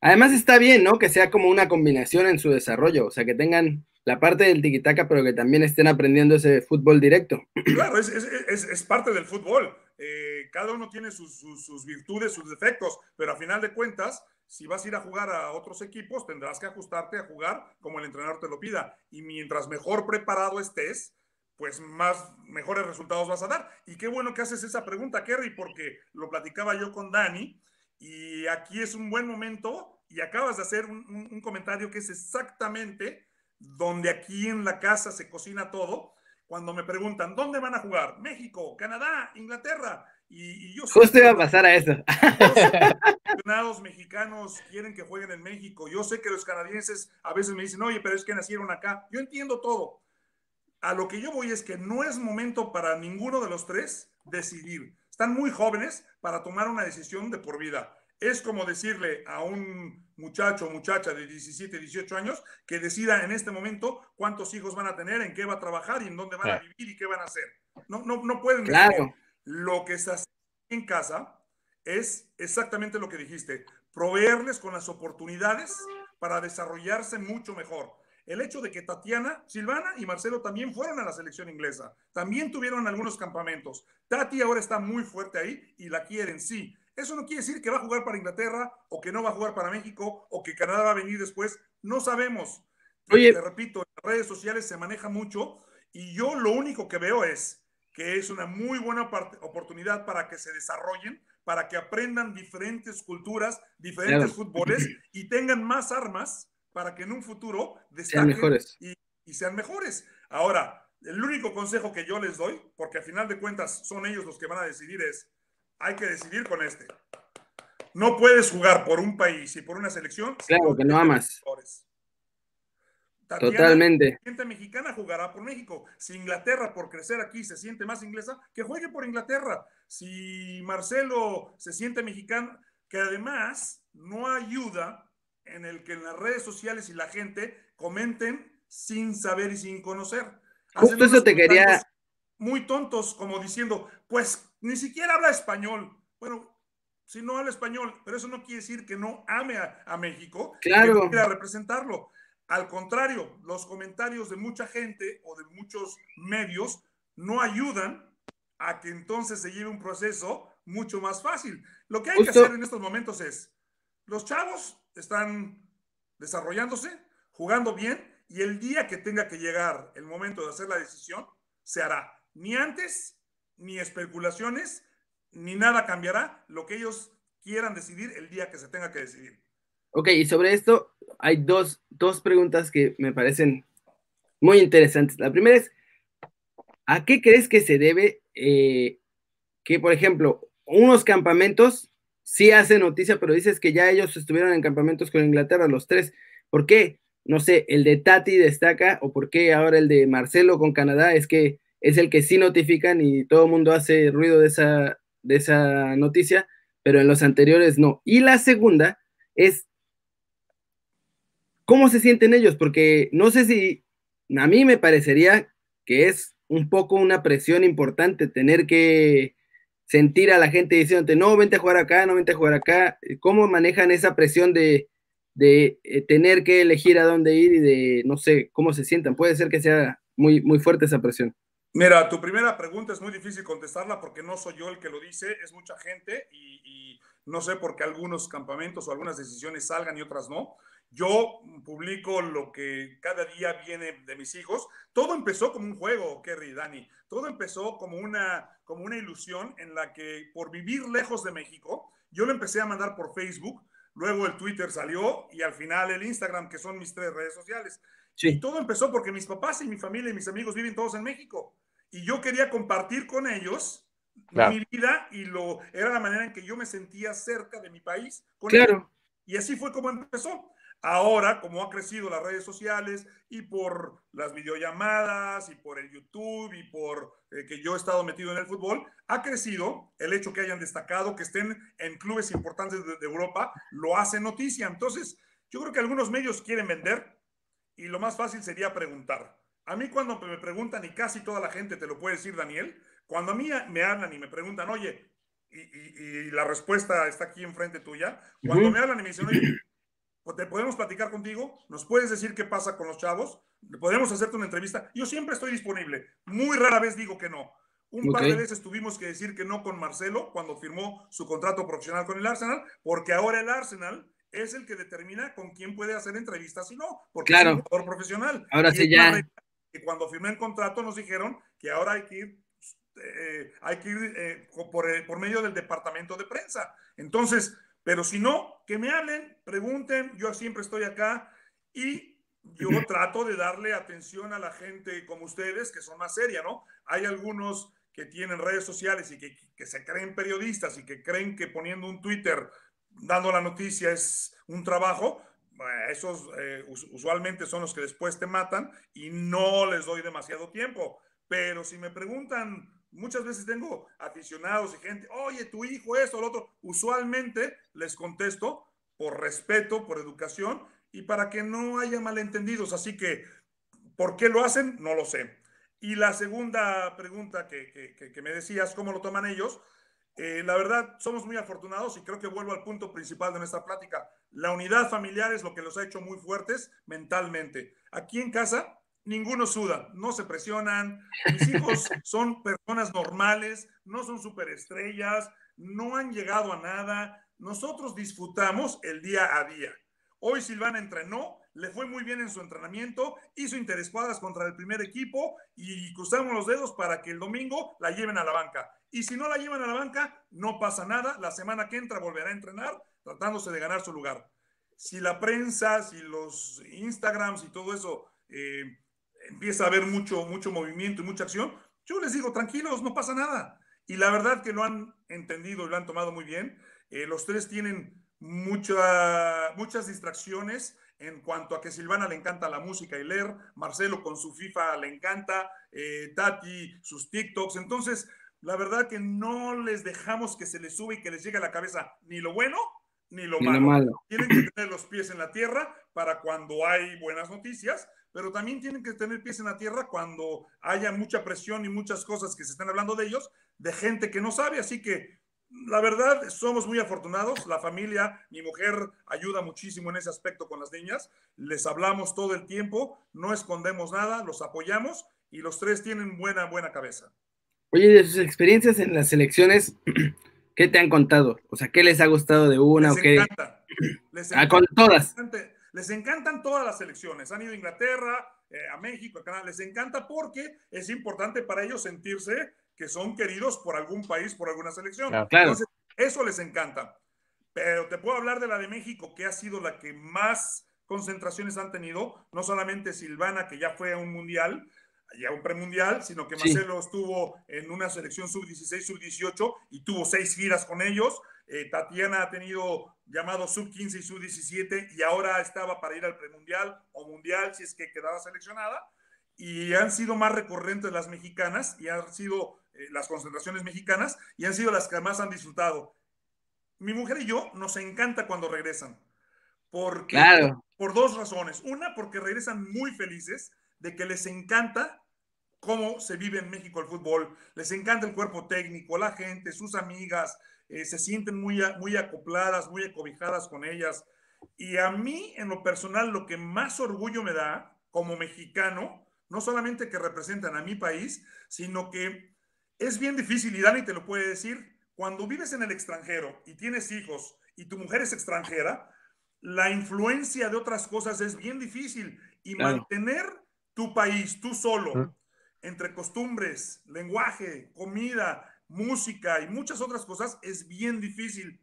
Además está bien, ¿no? Que sea como una combinación en su desarrollo, o sea, que tengan la parte del tiquitaca, pero que también estén aprendiendo ese fútbol directo. Claro, es, parte del fútbol. Eh, cada uno tiene sus, sus virtudes, sus defectos, pero a final de cuentas, si vas a ir a jugar a otros equipos, tendrás que ajustarte a jugar como el entrenador te lo pida. Y mientras mejor preparado estés, pues más mejores resultados vas a dar. Y qué bueno que haces esa pregunta, Kerry, porque lo platicaba yo con Dani y aquí es un buen momento y acabas de hacer un, comentario que es exactamente donde aquí en la casa se cocina todo. Cuando me preguntan, ¿dónde van a jugar? México, Canadá, Inglaterra. Y, yo Justo iba a pasar a eso. Los mexicanos quieren que jueguen en México. Yo sé que los canadienses a veces me dicen, oye, pero es que nacieron acá. Yo entiendo todo. A lo que yo voy es que no es momento para ninguno de los tres decidir. Están muy jóvenes para tomar una decisión de por vida. Es como decirle a un muchacho o muchacha de 17, 18 años que decida en este momento cuántos hijos van a tener, en qué va a trabajar y en dónde van a vivir y qué van a hacer. No, no, no pueden. Claro. Lo que se hace en casa es exactamente lo que dijiste, proveerles con las oportunidades para desarrollarse mucho mejor. El hecho de que Tatiana, Silvana y Marcelo también fueron a la selección inglesa, también tuvieron algunos campamentos. Tati ahora está muy fuerte ahí y la quieren, sí. Eso no quiere decir que va a jugar para Inglaterra o que no va a jugar para México o que Canadá va a venir después. No sabemos. Oye. Te repito, en las redes sociales se maneja mucho y yo lo único que veo es que es una muy buena oportunidad para que se desarrollen, para que aprendan diferentes culturas, diferentes fútboles y tengan más armas para que en un futuro destaquen mejores. Y, sean mejores. Ahora, el único consejo que yo les doy, porque al final de cuentas son ellos los que van a decidir, es, hay que decidir con este. No puedes jugar por un país y por una selección. Claro, que no amas. Totalmente. La gente mexicana jugará por México. Si Inglaterra, por crecer aquí, se siente más inglesa, que juegue por Inglaterra. Si Marcelo se siente mexicano, que además no ayuda en el que en las redes sociales y la gente comenten sin saber y sin conocer. Justo eso te quería. Muy tontos, como diciendo, pues ni siquiera habla español. Bueno, si no habla español, pero eso no quiere decir que no ame a, México, claro. que quiera representarlo. Al contrario, los comentarios de mucha gente o de muchos medios no ayudan a que entonces se lleve un proceso mucho más fácil. Lo que hay que hacer en estos momentos es, los chavos están desarrollándose, jugando bien, y el día que tenga que llegar el momento de hacer la decisión, se hará. Ni antes, ni especulaciones, ni nada cambiará. Lo que ellos quieran decidir el día que se tenga que decidir. Ok, y sobre esto hay dos, preguntas que me parecen muy interesantes. La primera es, ¿a qué crees que se debe eh, que, por ejemplo, unos campamentos sí hacen noticia, pero dices que ya ellos estuvieron en campamentos con Inglaterra, los tres? ¿Por qué? no sé, el de Tati destaca o por qué ahora el de Marcelo con Canadá es que es el que sí notifican y todo el mundo hace ruido de esa, de esa noticia, pero en los anteriores no. Y la segunda es cómo se sienten ellos, porque no sé si a mí me parecería que es un poco una presión importante tener que sentir a la gente diciéndote, no, vente a jugar acá, no vente a jugar acá. ¿Cómo manejan esa presión de, de eh, tener que elegir a dónde ir y de, no sé, cómo se sientan? Puede ser que sea muy, muy fuerte esa presión. Mira, tu primera pregunta es muy difícil contestarla porque no soy yo el que lo dice, es mucha gente y, y no sé por qué algunos campamentos o algunas decisiones salgan y otras no. Yo publico lo que cada día viene de mis hijos. Todo empezó como un juego, Kerry, Dani. Todo empezó como una, como una ilusión en la que por vivir lejos de México, yo lo empecé a mandar por Facebook, luego el Twitter salió y al final el Instagram, que son mis tres redes sociales. Sí. Y todo empezó porque mis papás y mi familia y mis amigos viven todos en México. Y yo quería compartir con ellos claro. mi vida y lo era la manera en que yo me sentía cerca de mi país. Con claro. Ellos. Y así fue como empezó. Ahora, como ha crecido las redes sociales y por las videollamadas y por el YouTube y por eh, que yo he estado metido en el fútbol, ha crecido el hecho que hayan destacado, que estén en clubes importantes de, de Europa, lo hace noticia. Entonces, yo creo que algunos medios quieren vender y lo más fácil sería preguntar. A mí cuando me preguntan, y casi toda la gente te lo puede decir, Daniel, cuando a mí me hablan y me preguntan, oye, y, y, y la respuesta está aquí enfrente tuya, cuando uh -huh. me hablan y me dicen, oye, te podemos platicar contigo, nos puedes decir qué pasa con los chavos, podemos hacerte una entrevista. Yo siempre estoy disponible, muy rara vez digo que no. Un okay. par de veces tuvimos que decir que no con Marcelo cuando firmó su contrato profesional con el Arsenal, porque ahora el Arsenal es el que determina con quién puede hacer entrevistas y no, porque claro. es un jugador profesional. Ahora y sí ya. Que cuando firmé el contrato nos dijeron que ahora hay que ir, eh, hay que ir eh, por, eh, por medio del departamento de prensa. Entonces, pero si no, que me hablen, pregunten, yo siempre estoy acá y yo trato de darle atención a la gente como ustedes, que son más seria, ¿no? Hay algunos que tienen redes sociales y que, que se creen periodistas y que creen que poniendo un Twitter dando la noticia es un trabajo, esos eh, usualmente son los que después te matan y no les doy demasiado tiempo. Pero si me preguntan muchas veces tengo aficionados y gente, oye, tu hijo, esto, lo otro. Usualmente les contesto por respeto, por educación y para que no haya malentendidos. Así que, ¿por qué lo hacen? No lo sé. Y la segunda pregunta que, que, que me decías, ¿cómo lo toman ellos? Eh, la verdad, somos muy afortunados y creo que vuelvo al punto principal de nuestra plática. La unidad familiar es lo que los ha hecho muy fuertes mentalmente. Aquí en casa, ninguno suda, no se presionan. Mis hijos son personas normales, no son superestrellas, no han llegado a nada. Nosotros disfrutamos el día a día. Hoy Silvana entrenó, le fue muy bien en su entrenamiento, hizo interescuadras contra el primer equipo y cruzamos los dedos para que el domingo la lleven a la banca. Y si no la llevan a la banca, no pasa nada. La semana que entra volverá a entrenar tratándose de ganar su lugar. Si la prensa, si los Instagrams y todo eso eh, empieza a haber mucho, mucho movimiento y mucha acción, yo les digo, tranquilos, no pasa nada. Y la verdad que lo han entendido y lo han tomado muy bien. Eh, los tres tienen mucha, muchas distracciones en cuanto a que Silvana le encanta la música y leer, Marcelo con su FIFA le encanta, eh, Tati sus TikToks. Entonces, la verdad que no les dejamos que se les sube y que les llegue a la cabeza ni lo bueno ni lo, Ni malo. lo malo. Tienen que tener los pies en la tierra para cuando hay buenas noticias, pero también tienen que tener pies en la tierra cuando haya mucha presión y muchas cosas que se están hablando de ellos, de gente que no sabe. Así que la verdad, somos muy afortunados. La familia, mi mujer ayuda muchísimo en ese aspecto con las niñas. Les hablamos todo el tiempo, no escondemos nada, los apoyamos y los tres tienen buena, buena cabeza. Oye, de sus experiencias en las selecciones, ¿qué te han contado? O sea, ¿qué les ha gustado de una les o qué? Encanta. Les ah, con todas. Les encantan todas las selecciones. Han ido a Inglaterra, eh, a México, a Canadá. Les encanta porque es importante para ellos sentirse que son queridos por algún país, por alguna selección. Claro, claro. Entonces, eso les encanta. Pero te puedo hablar de la de México, que ha sido la que más concentraciones han tenido, no solamente Silvana, que ya fue a un mundial, ya un premundial, sino que Marcelo sí. estuvo en una selección sub-16, sub-18 y tuvo seis giras con ellos. Eh, Tatiana ha tenido llamado Sub-15 y Sub-17 y ahora estaba para ir al premundial o mundial si es que quedaba seleccionada. Y han sido más recurrentes las mexicanas y han sido las concentraciones mexicanas y han sido las que más han disfrutado. Mi mujer y yo nos encanta cuando regresan. Porque, claro. Por dos razones. Una, porque regresan muy felices de que les encanta cómo se vive en México el fútbol. Les encanta el cuerpo técnico, la gente, sus amigas, eh, se sienten muy, muy acopladas, muy acobijadas con ellas. Y a mí, en lo personal, lo que más orgullo me da como mexicano, no solamente que representan a mi país, sino que es bien difícil, y Dani te lo puede decir, cuando vives en el extranjero y tienes hijos y tu mujer es extranjera, la influencia de otras cosas es bien difícil y mantener tu país tú solo, entre costumbres, lenguaje, comida, música y muchas otras cosas, es bien difícil.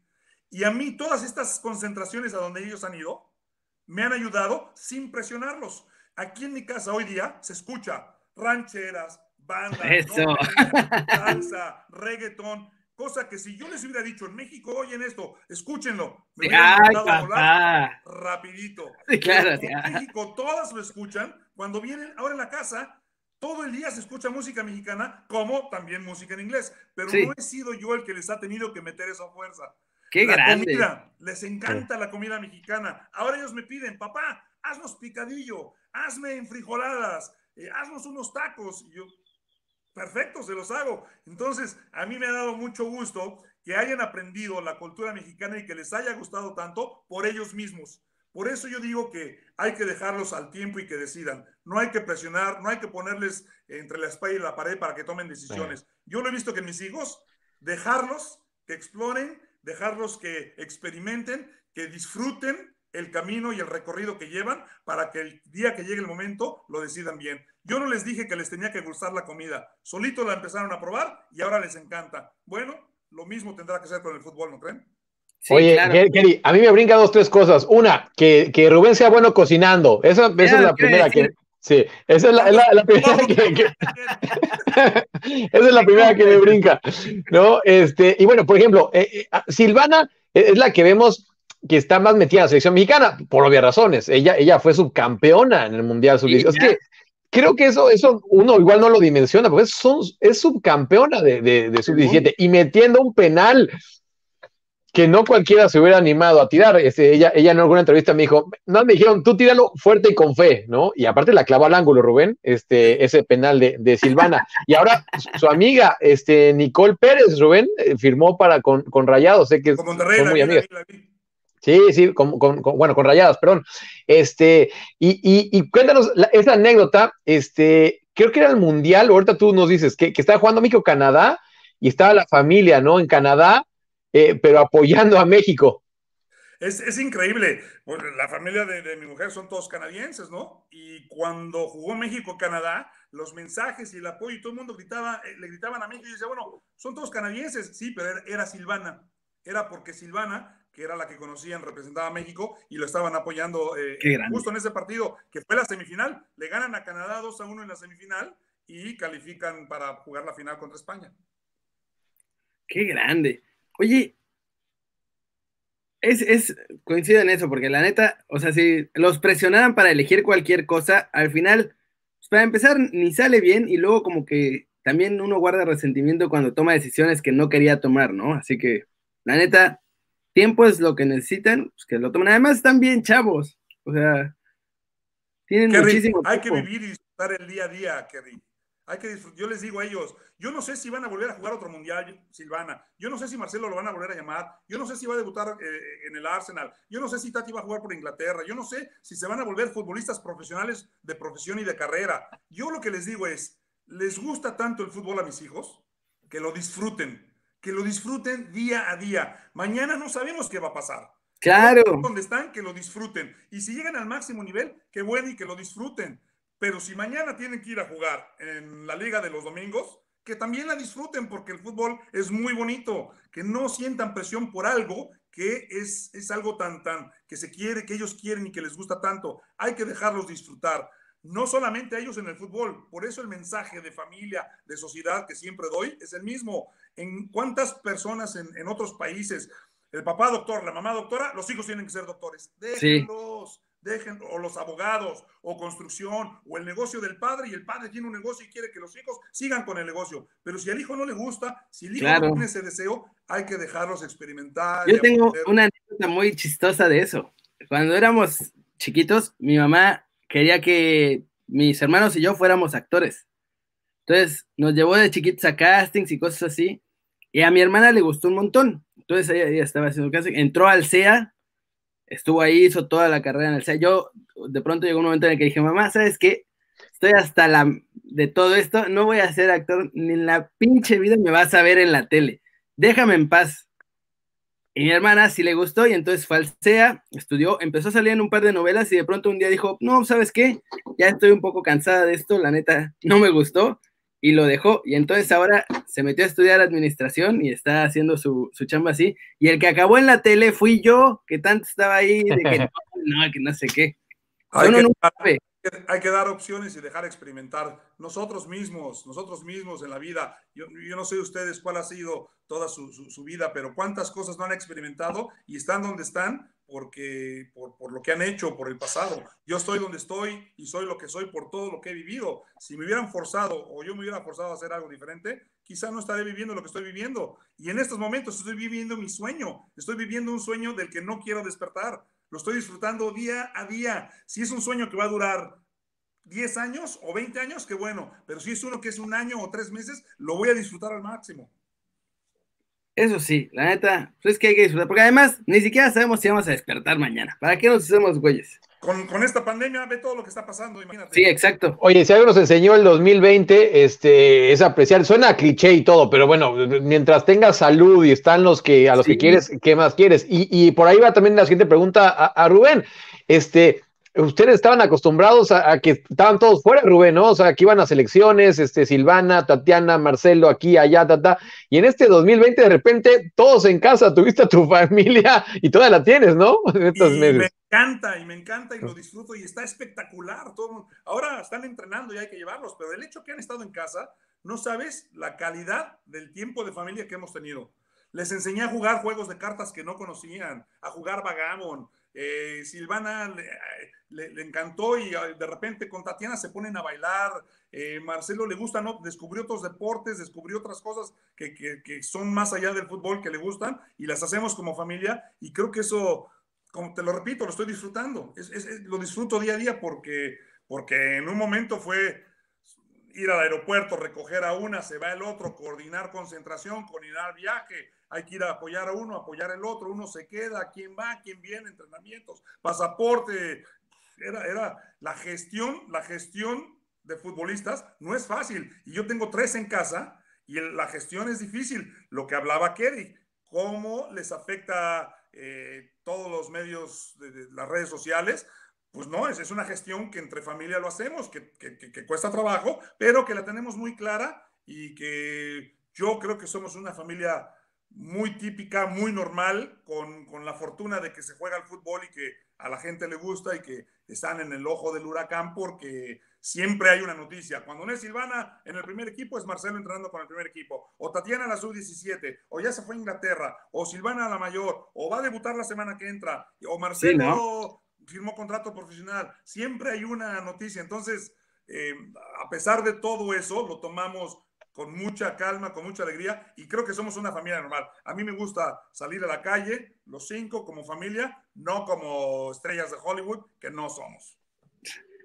Y a mí todas estas concentraciones a donde ellos han ido me han ayudado sin presionarlos. Aquí en mi casa hoy día se escucha rancheras, bandas, salsa, reggaetón, cosa que si yo les hubiera dicho en México, oyen esto, escúchenlo, me rapidito. en México todas lo escuchan, cuando vienen ahora en la casa todo el día se escucha música mexicana, como también música en inglés, pero no he sido yo el que les ha tenido que meter esa fuerza. Qué la grande. comida, les encanta la comida mexicana. Ahora ellos me piden, papá, haznos picadillo, hazme enfrijoladas, eh, haznos unos tacos. Y yo, perfecto, se los hago. Entonces, a mí me ha dado mucho gusto que hayan aprendido la cultura mexicana y que les haya gustado tanto por ellos mismos. Por eso yo digo que hay que dejarlos al tiempo y que decidan. No hay que presionar, no hay que ponerles entre la espalda y la pared para que tomen decisiones. Yo lo he visto que mis hijos, dejarlos que exploren, dejarlos que experimenten, que disfruten el camino y el recorrido que llevan para que el día que llegue el momento lo decidan bien. Yo no les dije que les tenía que gustar la comida, solito la empezaron a probar y ahora les encanta. Bueno, lo mismo tendrá que ser con el fútbol, ¿no creen? Oye, Kelly, a mí me brinca dos, tres cosas. Una, que, que Rubén sea bueno cocinando. Esa, es la primera que. Sí, esa es la, primera que, esa es la primera que me brinca, ¿no? Este, y bueno, por ejemplo, eh, eh, Silvana es la que vemos que está más metida en la selección mexicana, por obvias razones. Ella, ella fue subcampeona en el Mundial sub Es que creo que eso, eso uno igual no lo dimensiona, porque es, es subcampeona de, de, de sub-17 y metiendo un penal que no cualquiera se hubiera animado a tirar. Este, ella, ella en alguna entrevista me dijo, no, me dijeron, tú tíralo fuerte y con fe, ¿no? Y aparte la clavó al ángulo, Rubén, este, ese penal de, Silvana. Y ahora su amiga, este, Nicole Pérez, Rubén, eh, firmó para con, con Rayados, sé que es muy amiga. Sí, sí, con, bueno, con Rayados, perdón. Este, y, cuéntanos esa anécdota, este, creo que era el Mundial, ahorita tú nos dices que, que estaba jugando México-Canadá y estaba la familia, ¿no? En Canadá, eh, pero apoyando a México. Es, increíble. La familia de, mi mujer son todos canadienses, ¿no? Y cuando jugó México-Canadá, los mensajes y el apoyo y todo el mundo gritaba, eh, le gritaban a México y decía, bueno, son todos canadienses. Sí, pero era, Silvana. Era porque Silvana, que era la que conocían, representaba a México y lo estaban apoyando eh, justo en ese partido, que fue la semifinal. Le ganan a Canadá 2 a 1 en la semifinal y califican para jugar la final contra España. Qué grande. Oye, es, es, coincido en eso, porque la neta, o sea, si los presionaban para elegir cualquier cosa, al final, pues, para empezar, ni sale bien y luego como que también uno guarda resentimiento cuando toma decisiones que no quería tomar, ¿no? Así que, la neta, tiempo es lo que necesitan, pues que lo tomen. Además, están bien chavos, o sea, tienen muchísimo Hay que vivir y disfrutar el día a día, Kerry. Hay que Yo les digo a ellos, yo no sé si van a volver a jugar otro mundial, Silvana. Yo no sé si Marcelo lo van a volver a llamar. Yo no sé si va a debutar eh, en el Arsenal. Yo no sé si Tati va a jugar por Inglaterra. Yo no sé si se van a volver futbolistas profesionales de profesión y de carrera. Yo lo que les digo es, les gusta tanto el fútbol a mis hijos que lo disfruten, que lo disfruten día a día. Mañana no sabemos qué va a pasar. Claro. Donde están, que lo disfruten. Y si llegan al máximo nivel, qué bueno y que lo disfruten. Pero si mañana tienen que ir a jugar en la Liga de los Domingos, que también la disfruten porque el fútbol es muy bonito, que no sientan presión por algo que es, es algo tan, tan, que se quiere, que ellos quieren y que les gusta tanto. Hay que dejarlos disfrutar. No solamente a ellos en el fútbol, por eso el mensaje de familia, de sociedad que siempre doy es el mismo. En cuántas personas en, en otros países el papá doctor, la mamá doctora, los hijos tienen que ser doctores. Déjenlos, dejen, o los abogados, o construcción, o el negocio del padre, y el padre tiene un negocio y quiere que los hijos sigan con el negocio. Pero si al hijo no le gusta, si el hijo no tiene ese deseo, hay que dejarlos experimentar. Yo tengo una anécdota muy chistosa de eso. Cuando éramos chiquitos, mi mamá quería que mis hermanos y yo fuéramos actores. Entonces nos llevó de chiquitos a castings y cosas así. Y a mi hermana le gustó un montón. Entonces ella, estaba haciendo casting, entró al CEA, estuvo ahí, hizo toda la carrera en el CEA. Yo de pronto llegó un momento en el que dije, mamá, ¿sabes qué? Estoy hasta la de todo esto, no voy a ser actor, ni en la pinche vida me vas a ver en la tele. Déjame en paz. Y mi hermana sí le gustó y entonces fue al CEA, estudió, empezó a salir en un par de novelas y de pronto un día dijo, no, ¿sabes qué? Ya estoy un poco cansada de esto, la neta, no me gustó y lo dejó. Y entonces ahora se metió a estudiar administración y está haciendo su, chamba así. Y el que acabó en la tele fui yo, que tanto estaba ahí, de que no, que no sé qué. Hay que, dar opciones y dejar experimentar nosotros mismos, nosotros mismos en la vida. Yo, no sé ustedes cuál ha sido toda su, vida, pero cuántas cosas no han experimentado y están donde están porque por, por, lo que han hecho, por el pasado. Yo estoy donde estoy y soy lo que soy por todo lo que he vivido. Si me hubieran forzado o yo me hubiera forzado a hacer algo diferente, quizá no estaré viviendo lo que estoy viviendo. Y en estos momentos estoy viviendo mi sueño. Estoy viviendo un sueño del que no quiero despertar. Lo estoy disfrutando día a día. Si es un sueño que va a durar 10 años o 20 años, qué bueno. Pero si es uno que es un año o tres meses, lo voy a disfrutar al máximo. Eso sí, la neta, pues es que hay que disfrutar, porque además ni siquiera sabemos si vamos a despertar mañana. ¿Para qué nos hacemos güeyes? Con, esta pandemia, ve todo lo que está pasando, imagínate. Sí, exacto. Oye, si algo nos enseñó el 2020, este, es apreciar, suena cliché y todo, pero bueno, mientras tengas salud y están los que, a los que quieres, ¿qué más quieres? Y, por ahí va también la siguiente pregunta a, a Rubén. Este, ustedes estaban acostumbrados a, que estaban todos fuera, Rubén, ¿no? O sea, que iban a selecciones, este, Silvana, Tatiana, Marcelo, aquí, allá, ta, Y en este 2020, de repente, todos en casa, tuviste a tu familia y toda la tienes, ¿no? estos y Me encanta, y me encanta, y lo disfruto, y está espectacular. Todo, ahora están entrenando y hay que llevarlos, pero el hecho que han estado en casa, no sabes la calidad del tiempo de familia que hemos tenido. Les enseñé a jugar juegos de cartas que no conocían, a jugar Vagamon, eh, Silvana le, encantó y ah, de repente con Tatiana se ponen a bailar. Eh, Marcelo le gusta, ¿no? Descubrió otros deportes, descubrió otras cosas que, son más allá del fútbol que le gustan y las hacemos como familia. Y creo que eso, como te lo repito, lo estoy disfrutando. lo disfruto día a día porque, porque en un momento fue ir al aeropuerto, recoger a una, se va el otro, coordinar concentración, coordinar viaje, hay que ir a apoyar a uno, apoyar al otro, uno se queda, quién va, quién viene, entrenamientos, pasaporte. Era, era la gestión, la gestión de futbolistas no es fácil. Y yo tengo tres en casa y la gestión es difícil. Lo que hablaba Kerry, cómo les afecta eh, todos los medios de, las redes sociales, pues no, es, es, una gestión que entre familia lo hacemos, que, que, cuesta trabajo, pero que la tenemos muy clara y que yo creo que somos una familia muy típica, muy normal, con, con, la fortuna de que se juega el fútbol y que a la gente le gusta y que están en el ojo del huracán porque siempre hay una noticia. Cuando no es Silvana en el primer equipo, es Marcelo entrando con el primer equipo, o Tatiana la sub-17, o ya se fue a Inglaterra, o Silvana la mayor, o va a debutar la semana que entra, o Marcelo firmó contrato profesional. Siempre hay una noticia. Entonces, eh, a pesar de todo eso, lo tomamos con mucha calma, con mucha alegría y creo que somos una familia normal. A mí me gusta salir a la calle, los cinco como familia, no como estrellas de Hollywood, que no somos.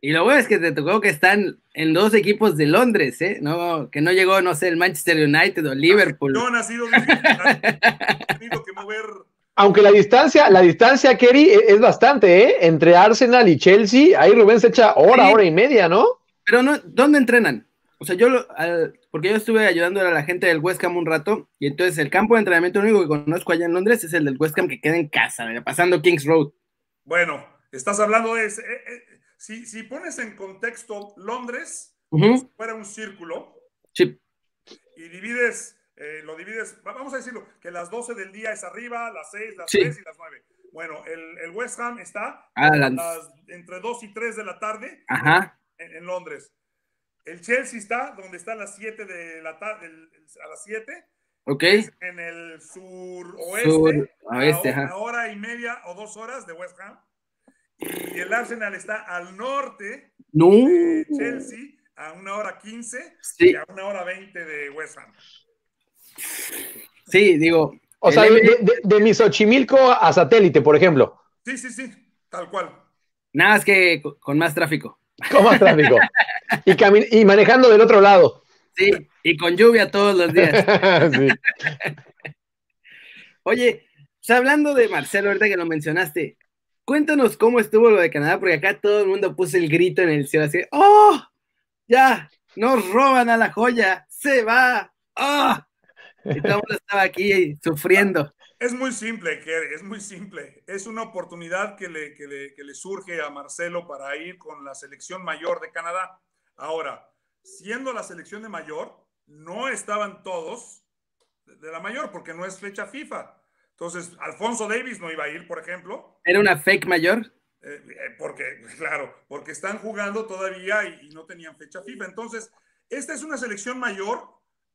Y lo bueno es que te tocó que están en dos equipos de Londres, ¿eh? No, que no llegó, no sé, el Manchester United o Liverpool. No, ha sido tenido que mover. Aunque la distancia, la distancia, Kerry, e, es bastante, ¿eh? Entre Arsenal y Chelsea, ahí Rubén se echa hora, hora y media, ¿no? Pero no, ¿dónde entrenan? O sea, yo, porque yo estuve ayudando a la gente del West Ham un rato, y entonces el campo de entrenamiento único que conozco allá en Londres es el del West Ham que queda en casa, pasando Kings Road. Bueno, estás hablando de ese. Eh, eh, si, pones en contexto Londres, fuera un círculo, sí. y divides, eh, lo divides, vamos a decirlo, que las 12 del día es arriba, las 6, las 3 y las 9. Bueno, el, West Ham está entre 2 y 3 de la tarde en Londres. El Chelsea está donde está a las 7 de la tarde, a las 7, Ok. en el sur oeste, a, hora y media o dos horas de West Ham. Y el Arsenal está al norte de Chelsea, a una hora quince y a una hora veinte de West Ham. Sí, digo. O sea, de, de, Misochimilco a satélite, por ejemplo. Sí, sí, sí, tal cual. Nada más que con más tráfico. Con más tráfico. y, y manejando del otro lado. Sí, y con lluvia todos los días. Oye, hablando de Marcelo, ahorita que lo mencionaste, cuéntanos cómo estuvo lo de Canadá, porque acá todo el mundo puso el grito en el cielo, así, ¡oh! Ya, nos roban a la joya, se va, ¡oh! Y todo el mundo estaba aquí sufriendo. Es muy simple, Kerry, es muy simple. Es una oportunidad que le, que le, que le surge a Marcelo para ir con la selección mayor de Canadá. Ahora, siendo la selección de mayor, no estaban todos de la mayor porque no es fecha FIFA. Entonces, Alfonso Davis no iba a ir, por ejemplo. ¿Era una fake mayor? Eh, eh, porque, claro, porque están jugando todavía y, no tenían fecha FIFA. Entonces, esta es una selección mayor,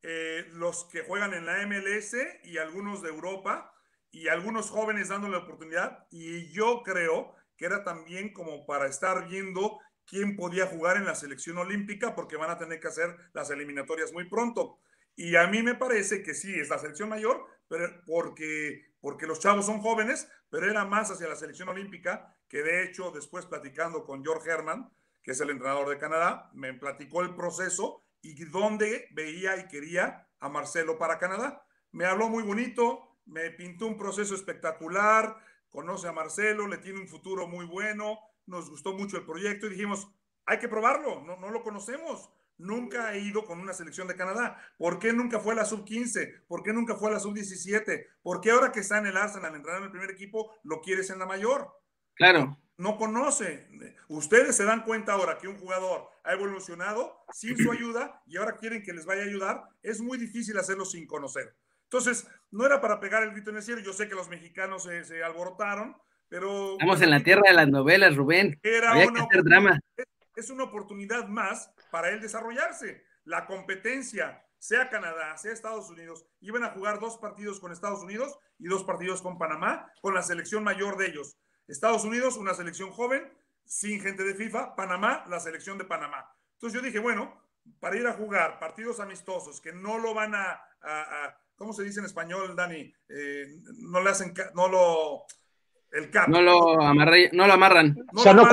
eh, los que juegan en la MLS y algunos de Europa y algunos jóvenes dándole la oportunidad. Y yo creo que era también como para estar viendo quién podía jugar en la selección olímpica porque van a tener que hacer las eliminatorias muy pronto. Y a mí me parece que sí, es la selección mayor, pero porque, porque los chavos son jóvenes, pero era más hacia la selección olímpica, que de hecho después platicando con George Herman, que es el entrenador de Canadá, me platicó el proceso y dónde veía y quería a Marcelo para Canadá. Me habló muy bonito, me pintó un proceso espectacular, conoce a Marcelo, le tiene un futuro muy bueno, nos gustó mucho el proyecto y dijimos, hay que probarlo, no, no lo conocemos. Nunca he ido con una selección de Canadá. ¿Por qué nunca fue a la sub-15? ¿Por qué nunca fue a la sub-17? ¿Por qué ahora que está en el Arsenal, entrar en el primer equipo, lo quieres en la mayor? Claro. No conoce. Ustedes se dan cuenta ahora que un jugador ha evolucionado sin su ayuda y ahora quieren que les vaya a ayudar. Es muy difícil hacerlo sin conocer. Entonces, no era para pegar el grito en el cielo. Yo sé que los mexicanos se, se alborotaron, pero. Estamos en la tierra de las novelas, Rubén. Era una drama. Es una oportunidad más para él desarrollarse. La competencia, sea Canadá, sea Estados Unidos, iban a jugar dos partidos con Estados Unidos y dos partidos con Panamá, con la selección mayor de ellos. Estados Unidos, una selección joven, sin gente de FIFA. Panamá, la selección de Panamá. Entonces yo dije, bueno, para ir a jugar partidos amistosos que no lo van a, ¿cómo se dice en español, Dani? Eh, no le hacen, no lo no lo, no lo amarran. o sea, no,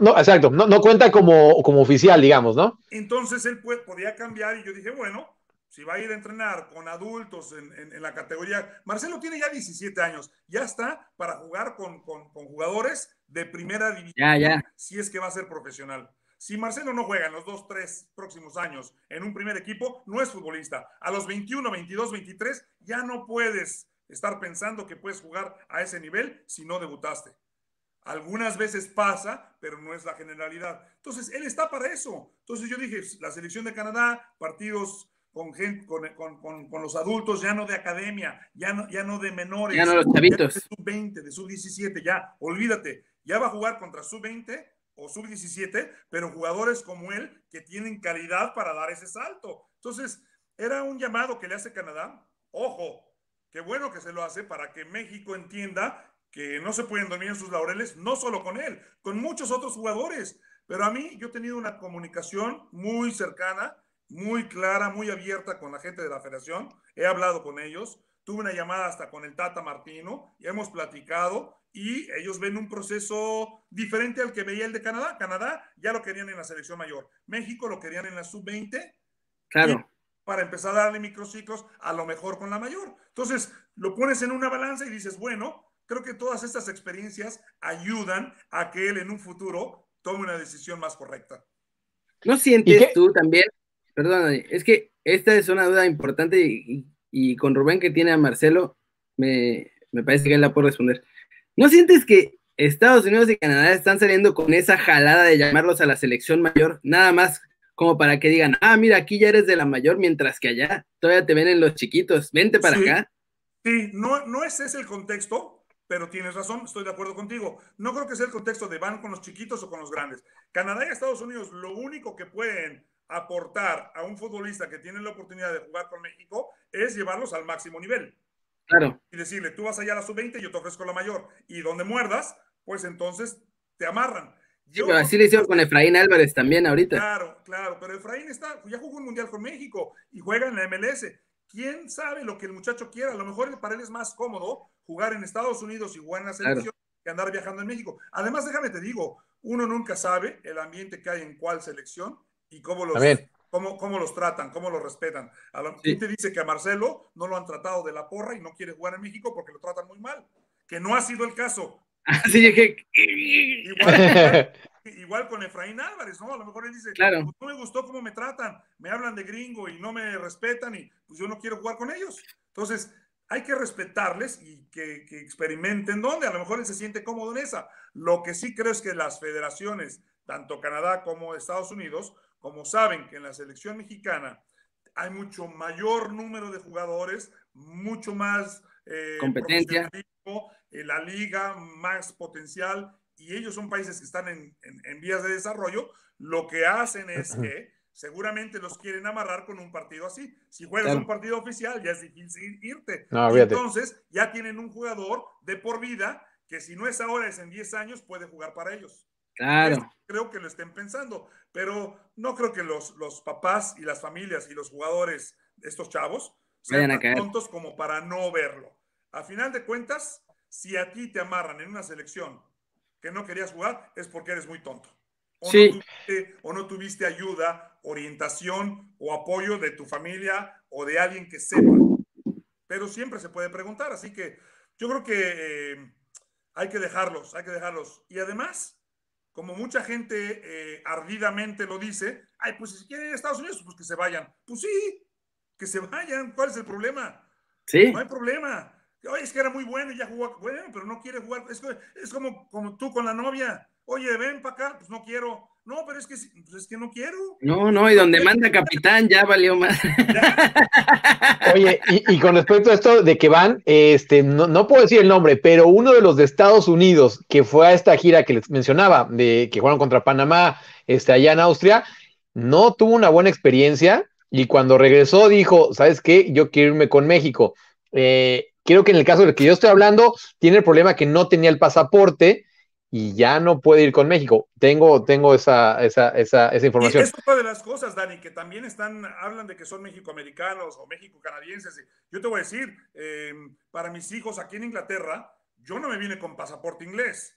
no, exacto, no, cuenta como, como oficial, digamos, ¿no? Entonces él podía cambiar y yo dije, bueno, si va a ir a entrenar con adultos en, la categoría. Marcelo tiene ya 17 años, ya está para jugar con, jugadores de primera división. Ya, ya. Si es que va a ser profesional. Si Marcelo no juega en los dos, tres próximos años en un primer equipo, no es futbolista. A los 21, 22, 23, ya no puedes estar pensando que puedes jugar a ese nivel si no debutaste. Algunas veces pasa, pero no es la generalidad. Entonces, él está para eso. Entonces yo dije, la selección de Canadá, partidos con, gente, con, con, con, los adultos, ya no de academia, ya no, ya no de menores. Ya no los chavitos. De sub-20, de sub-17, ya, olvídate. Ya va a jugar contra sub-20 o sub-17, pero jugadores como él que tienen calidad para dar ese salto. Entonces, era un llamado que le hace Canadá. Ojo, Qué bueno que se lo hace para que México entienda que no se pueden dormir en sus laureles, no solo con él, con muchos otros jugadores. Pero a mí yo he tenido una comunicación muy cercana, muy clara, muy abierta con la gente de la federación. He hablado con ellos, tuve una llamada hasta con el Tata Martino y hemos platicado y ellos ven un proceso diferente al que veía el de Canadá. Canadá ya lo querían en la selección mayor, México lo querían en la sub-20. Claro para empezar a darle microciclos a lo mejor con la mayor. Entonces, lo pones en una balanza y dices, bueno, creo que todas estas experiencias ayudan a que él en un futuro tome una decisión más correcta. ¿No sientes tú también? Perdón, es que esta es una duda importante y, con Rubén que tiene a Marcelo, me, me parece que él la puede responder. ¿No sientes que Estados Unidos y Canadá están saliendo con esa jalada de llamarlos a la selección mayor, nada más como para que digan, ah, mira, aquí ya eres de la mayor, mientras que allá todavía te ven en los chiquitos, vente para acá. Sí, no, no ese es el contexto, pero tienes razón, estoy de acuerdo contigo. No creo que sea el contexto de van con los chiquitos o con los grandes. Canadá y Estados Unidos lo único que pueden aportar a un futbolista que tiene la oportunidad de jugar con México es llevarlos al máximo nivel. Claro. Y decirle, tú vas allá a la sub-20 y yo te ofrezco la mayor. Y donde muerdas, pues entonces te amarran. Sí, pero así le hicieron con Efraín Álvarez también ahorita. Claro, claro, pero Efraín está, ya jugó un mundial con México y juega en la MLS. ¿Quién sabe lo que el muchacho quiera? A lo mejor para él es más cómodo jugar en Estados Unidos y jugar en la selección que andar viajando en México. Además, déjame te digo, uno nunca sabe el ambiente que hay en cuál selección y cómo los, cómo, cómo, los tratan, cómo los respetan. A lo sí. te dice que a Marcelo no lo han tratado de la porra y no quiere jugar en México porque lo tratan muy mal, que no ha sido el caso. Así que... igual, igual, con Efraín Álvarez, ¿no? A lo mejor él dice, claro. pues no me gustó cómo me tratan, me hablan de gringo y no me respetan y pues yo no quiero jugar con ellos. Entonces, hay que respetarles y que, que, experimenten dónde. A lo mejor él se siente cómodo en esa. Lo que sí creo es que las federaciones, tanto Canadá como Estados Unidos, como saben que en la selección mexicana hay mucho mayor número de jugadores, mucho más eh, competencia, en la liga, más potencial, y ellos son países que están en, en, en vías de desarrollo, lo que hacen es que seguramente los quieren amarrar con un partido así. Si juegas claro. un partido oficial, ya es difícil irte. No, entonces, ya tienen un jugador de por vida que si no es ahora, es en 10 años, puede jugar para ellos. Claro. Creo que lo estén pensando, pero no creo que los, los papás y las familias y los jugadores, estos chavos, sean tan tontos como para no verlo. A final de cuentas, si a ti te amarran en una selección que no querías jugar, es porque eres muy tonto. O, sí. no tuviste, o no tuviste ayuda, orientación o apoyo de tu familia o de alguien que sepa. Pero siempre se puede preguntar, así que yo creo que eh, hay que dejarlos, hay que dejarlos. Y además, como mucha gente eh, ardidamente lo dice, ay, pues si quieren ir a Estados Unidos, pues que se vayan. Pues sí, que se vayan. ¿Cuál es el problema? Sí. No hay problema. Oye, es que era muy bueno y ya jugó. Bueno, pero no quiere jugar. Es, es como, como tú con la novia. Oye, ven para acá. Pues no quiero. No, pero es que, pues es que no quiero. No, no, y donde manda capitán ya valió más. Oye, y, y, con respecto a esto de que van, este, no, no, puedo decir el nombre, pero uno de los de Estados Unidos que fue a esta gira que les mencionaba, de que jugaron contra Panamá, este, allá en Austria, no tuvo una buena experiencia y cuando regresó dijo, ¿sabes qué? Yo quiero irme con México. Eh, creo que en el caso del que yo estoy hablando, tiene el problema que no tenía el pasaporte y ya no puede ir con México. Tengo, tengo esa, esa, esa, esa información. Y es una de las cosas, Dani, que también están, hablan de que son mexicoamericanos o mexico-canadienses. Yo te voy a decir, eh, para mis hijos aquí en Inglaterra, yo no me vine con pasaporte inglés.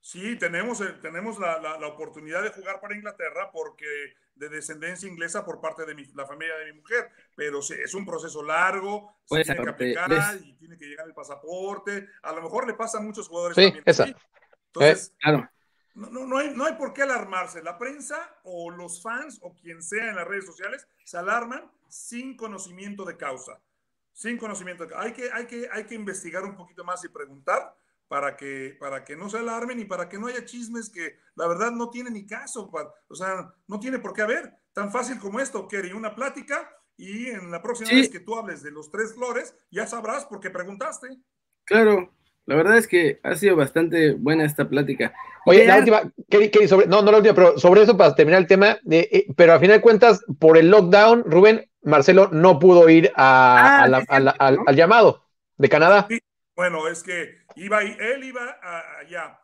Sí, tenemos, eh, tenemos la, la, la, oportunidad de jugar para Inglaterra porque de descendencia inglesa por parte de mi, la familia de mi mujer, pero sí, es un proceso largo, pues, se tiene que aplicar y tiene que llegar el pasaporte. A lo mejor le pasa a muchos jugadores sí, también. Esa. ¿Sí? Entonces, eh, claro. no, no, no, hay, no hay por qué alarmarse. La prensa o los fans o quien sea en las redes sociales se alarman sin conocimiento de causa. Sin conocimiento de causa. Hay que, hay que, hay que investigar un poquito más y preguntar para que, para que no se alarmen y para que no haya chismes que la verdad no tiene ni caso. Para, o sea, no tiene por qué haber. Tan fácil como esto, Kerry, una plática y en la próxima sí. vez que tú hables de los tres flores, ya sabrás por qué preguntaste. Claro, la verdad es que ha sido bastante buena esta plática. Oye, la última, sobre, no, no la última, pero sobre eso para terminar el tema, eh, eh, pero a final de cuentas, por el lockdown, Rubén, Marcelo no pudo ir a, ah, a la, a la, al, al, llamado de Canadá. Sí. Bueno, es que iba, él iba allá.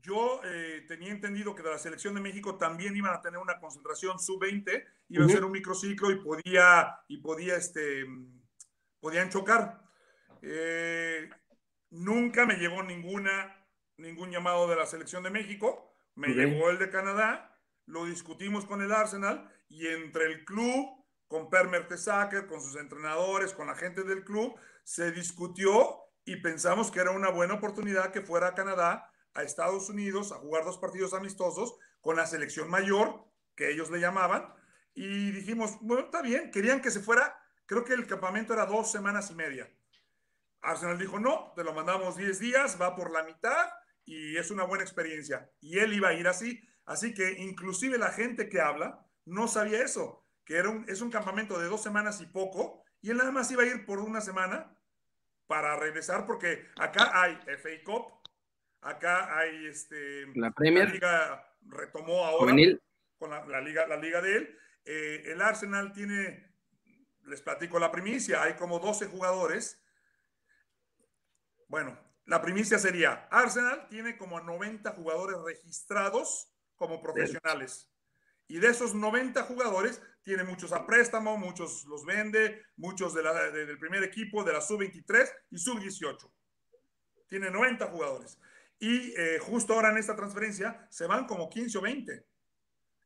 Yo eh, tenía entendido que de la selección de México también iban a tener una concentración sub-20, iba uh -huh. a ser un microciclo y podía, y podía, este, podían chocar. Eh, nunca me llegó ninguna, ningún llamado de la selección de México, me llegó el de Canadá, lo discutimos con el Arsenal y entre el club, con Per Mertesacker, con sus entrenadores, con la gente del club, se discutió y pensamos que era una buena oportunidad que fuera a Canadá, a Estados Unidos, a jugar dos partidos amistosos con la selección mayor, que ellos le llamaban, y dijimos, bueno, está bien, querían que se fuera, creo que el campamento era dos semanas y media. Arsenal dijo, no, te lo mandamos 10 días, va por la mitad y es una buena experiencia. Y él iba a ir así, así que inclusive la gente que habla no sabía eso, que era un, es un campamento de dos semanas y poco, y él nada más iba a ir por una semana para regresar, porque acá hay FA Cup, acá hay este, la Premier, la liga retomó ahora juvenil. con la, la, liga, la liga de él, Eh, el Arsenal tiene, les platico la primicia, hay como 12 jugadores. Bueno, la primicia sería, Arsenal tiene como 90 jugadores registrados como profesionales. Y de esos 90 jugadores, tiene muchos a préstamo, muchos los vende, muchos de del primer equipo, de la sub-23 y sub-18. Tiene 90 jugadores. Y eh, justo ahora en esta transferencia se van como 15 o 20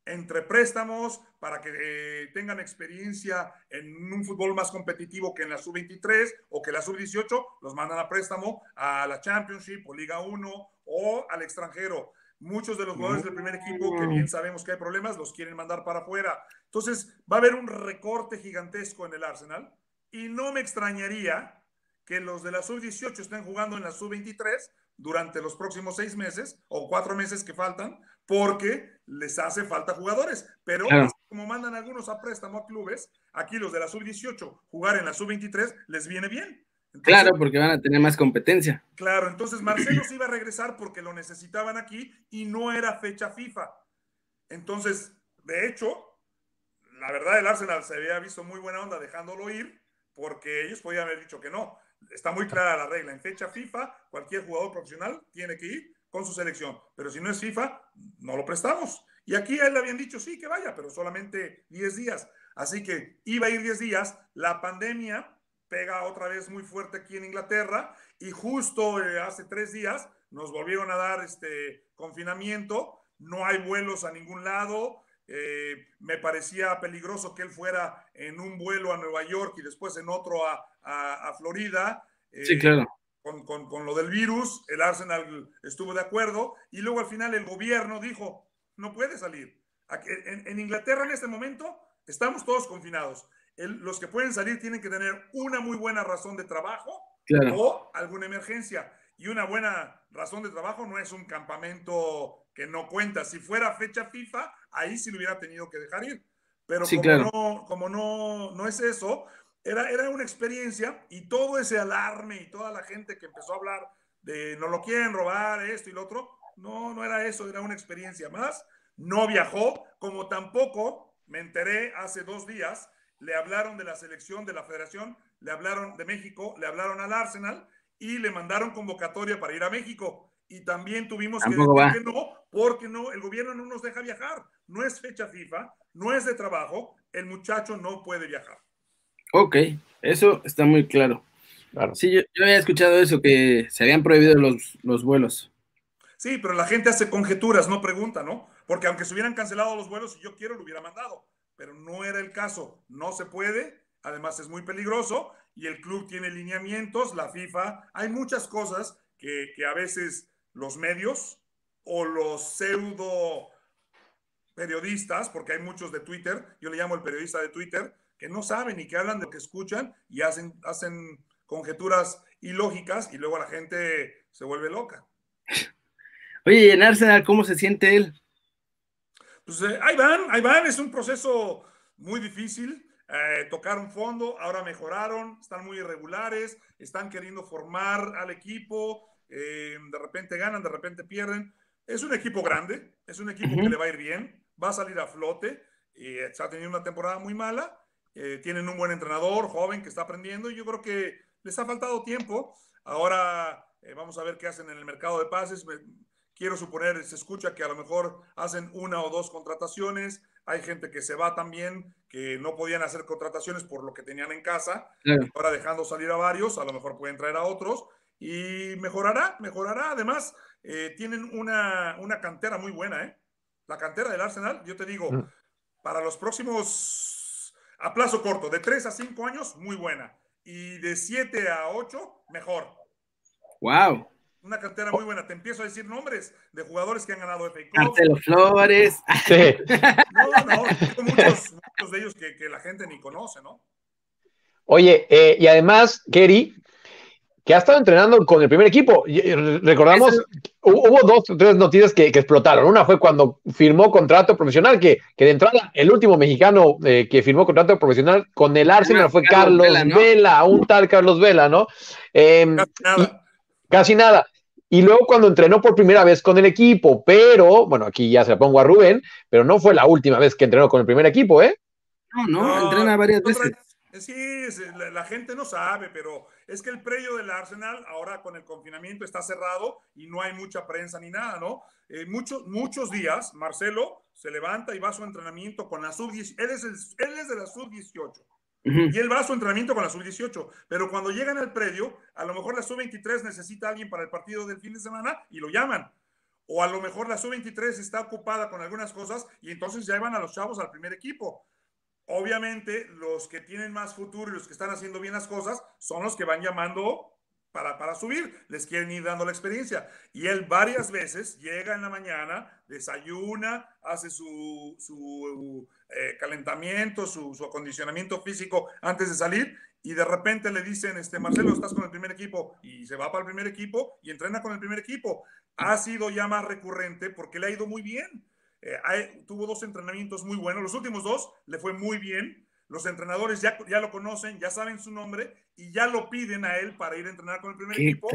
entre préstamos para que eh, tengan experiencia en un fútbol más competitivo que en la sub-23 o que la sub-18, los mandan a préstamo a la Championship o Liga 1 o al extranjero. Muchos de los jugadores del primer equipo, que bien sabemos que hay problemas, los quieren mandar para afuera. Entonces, va a haber un recorte gigantesco en el Arsenal y no me extrañaría que los de la sub-18 estén jugando en la sub-23 durante los próximos seis meses o cuatro meses que faltan, porque les hace falta jugadores. Pero como mandan algunos a préstamo a clubes, aquí los de la sub-18 jugar en la sub-23 les viene bien claro, porque van a tener más competencia. Claro, entonces Marcelo se iba a regresar porque lo necesitaban aquí y no era fecha FIFA. Entonces, de hecho, la verdad el Arsenal se había visto muy buena onda dejándolo ir porque ellos podían haber dicho que no. Está muy clara la regla. En fecha FIFA, cualquier jugador profesional tiene que ir con su selección. Pero si no es FIFA, no lo prestamos. Y aquí a él le habían dicho, sí, que vaya, pero solamente 10 días. Así que iba a ir 10 días. La pandemia pega otra vez muy fuerte aquí en Inglaterra y justo eh, hace tres días nos volvieron a dar este confinamiento, no hay vuelos a ningún lado, eh, me parecía peligroso que él fuera en un vuelo a Nueva York y después en otro a, a, Florida. sí, eh, claro. Con, con, con, lo del virus, el Arsenal estuvo de acuerdo y luego al final el gobierno dijo, no puede salir. En, en Inglaterra en este momento estamos todos confinados los que pueden salir tienen que tener una muy buena razón de trabajo o alguna emergencia. Y una buena razón de trabajo no es un campamento que no cuenta. Si fuera fecha FIFA, ahí sí lo hubiera tenido que dejar ir. Pero como, no, como no, no es eso, era, era una experiencia y todo ese alarme y toda la gente que empezó a hablar de no lo quieren robar, esto y lo otro, no, no era eso, era una experiencia más. No viajó, como tampoco me enteré hace dos días le hablaron de la selección de la federación, le hablaron de México, le hablaron al Arsenal y le mandaron convocatoria para ir a México. Y también tuvimos que decir que no, porque no, el gobierno no nos deja viajar. No es fecha FIFA, no es de trabajo, el muchacho no puede viajar. Ok, eso está muy claro. Sí, yo, había escuchado eso, que se habían prohibido los, los vuelos. Sí, pero la gente hace conjeturas, no pregunta, ¿no? Porque aunque se hubieran cancelado los vuelos, si yo quiero, lo hubiera mandado pero no era el caso. No se puede, además es muy peligroso y el club tiene lineamientos, la FIFA, hay muchas cosas que, a veces los medios o los pseudo periodistas, porque hay muchos de Twitter, yo le llamo el periodista de Twitter, que no saben y que hablan de lo que escuchan y hacen, hacen conjeturas ilógicas y luego la gente se vuelve loca. Oye, en Arsenal, ¿cómo se siente él? pues eh, ahí van, ahí van, es un proceso muy difícil. Eh, tocaron fondo, ahora mejoraron, están muy irregulares, están queriendo formar al equipo, eh, de repente ganan, de repente pierden. Es un equipo grande, es un equipo que le va a ir bien, va a salir a flote, y está teniendo una temporada muy mala, tienen un buen entrenador, joven, que está aprendiendo, y yo creo que les ha faltado tiempo. Ahora vamos a ver qué hacen en el mercado de pases. Quiero suponer, se escucha que a lo mejor hacen una o dos contrataciones, hay gente que se va también, que no podían hacer contrataciones por lo que tenían en casa, ahora dejando salir a varios, a lo mejor pueden traer a otros, y mejorará, mejorará. Además, eh, tienen una, una, cantera muy buena, ¿eh? La cantera del Arsenal, yo te digo, mm. para los próximos, a plazo corto, de 3 a 5 años, muy buena. Y de 7 a 8, mejor. ¡Wow! una cantera muy buena. Te empiezo a decir nombres de jugadores que han ganado FA Cup. Flores. Sí. No, no, muchos, muchos de ellos que, la gente ni conoce, ¿no? Oye, eh, y además, Kerry, que ha estado entrenando con el primer equipo. Eh, recordamos, hubo dos o tres noticias que, explotaron. Una fue cuando firmó contrato profesional, que, que de entrada el último mexicano eh, que firmó contrato profesional con el Arsenal fue Carlos, Vela, un tal Carlos Vela, ¿no? Em, casi nada. casi nada y luego cuando entrenó por primera vez con el equipo, pero, bueno, aquí ya se la pongo a Rubén, pero no fue la última vez que entrenó con el primer equipo, ¿eh? No, no, entrena varias veces. Sí, la, gente no sabe, pero es que el predio del Arsenal ahora con el confinamiento está cerrado y no hay mucha prensa ni nada, ¿no? Eh, muchos, muchos días Marcelo se levanta y va a su entrenamiento con la sub-18. Él, es él es de la sub-18. Y él va a su entrenamiento con la sub-18, pero cuando llegan al predio, a lo mejor la sub-23 necesita a alguien para el partido del fin de semana y lo llaman. O a lo mejor la sub-23 está ocupada con algunas cosas y entonces ya van a los chavos al primer equipo. Obviamente, los que tienen más futuro y los que están haciendo bien las cosas son los que van llamando para, para, subir, les quieren ir dando la experiencia. Y él varias veces llega en la mañana, desayuna, hace su, su eh, calentamiento, su, su, acondicionamiento físico antes de salir y de repente le dicen, este, Marcelo, estás con el primer equipo y se va para el primer equipo y entrena con el primer equipo. Ha sido ya más recurrente porque le ha ido muy bien. Eh, tuvo dos entrenamientos muy buenos. Los últimos dos le fue muy bien. Los entrenadores ya, ya lo conocen, ya saben su nombre y ya lo piden a él para ir a entrenar con el primer equipo.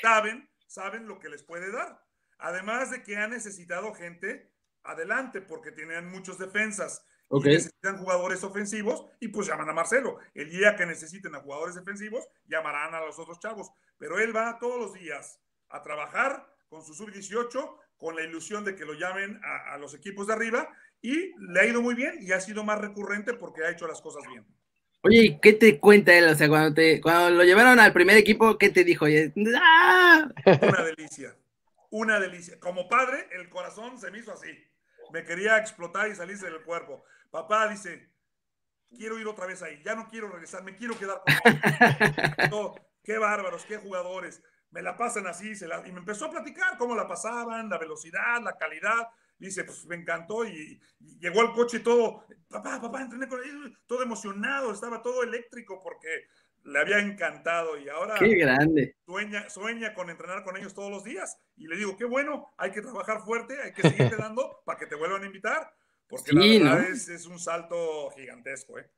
Saben, saben lo que les puede dar. Además de que ha necesitado gente adelante porque tenían muchos defensas. Y necesitan jugadores ofensivos y pues llaman a Marcelo. El día que necesiten a jugadores defensivos, llamarán a los otros chavos. Pero él va todos los días a trabajar con su sub-18 con la ilusión de que lo llamen a, los equipos de arriba y le ha ido muy bien y ha sido más recurrente porque ha hecho las cosas bien. Oye, qué te cuenta él? O sea, cuando, te, cuando lo llevaron al primer equipo, ¿qué te dijo? ¡Ah! Una delicia, una delicia. Como padre, el corazón se me hizo así. Me quería explotar y salirse del cuerpo. Papá dice, quiero ir otra vez ahí, ya no quiero regresar, me quiero quedar con ellos. qué bárbaros, qué jugadores me la pasan así, se la, y me empezó a platicar cómo la pasaban, la velocidad, la calidad. Dice, pues me encantó y, llegó al coche y todo, papá, papá, entrené con él, todo emocionado, estaba todo eléctrico porque le había encantado y ahora qué grande. Sueña, sueña con entrenar con ellos todos los días. Y le digo, qué bueno, hay que trabajar fuerte, hay que seguir dando para que te vuelvan a invitar, porque la verdad es, es, un salto gigantesco. ¿eh?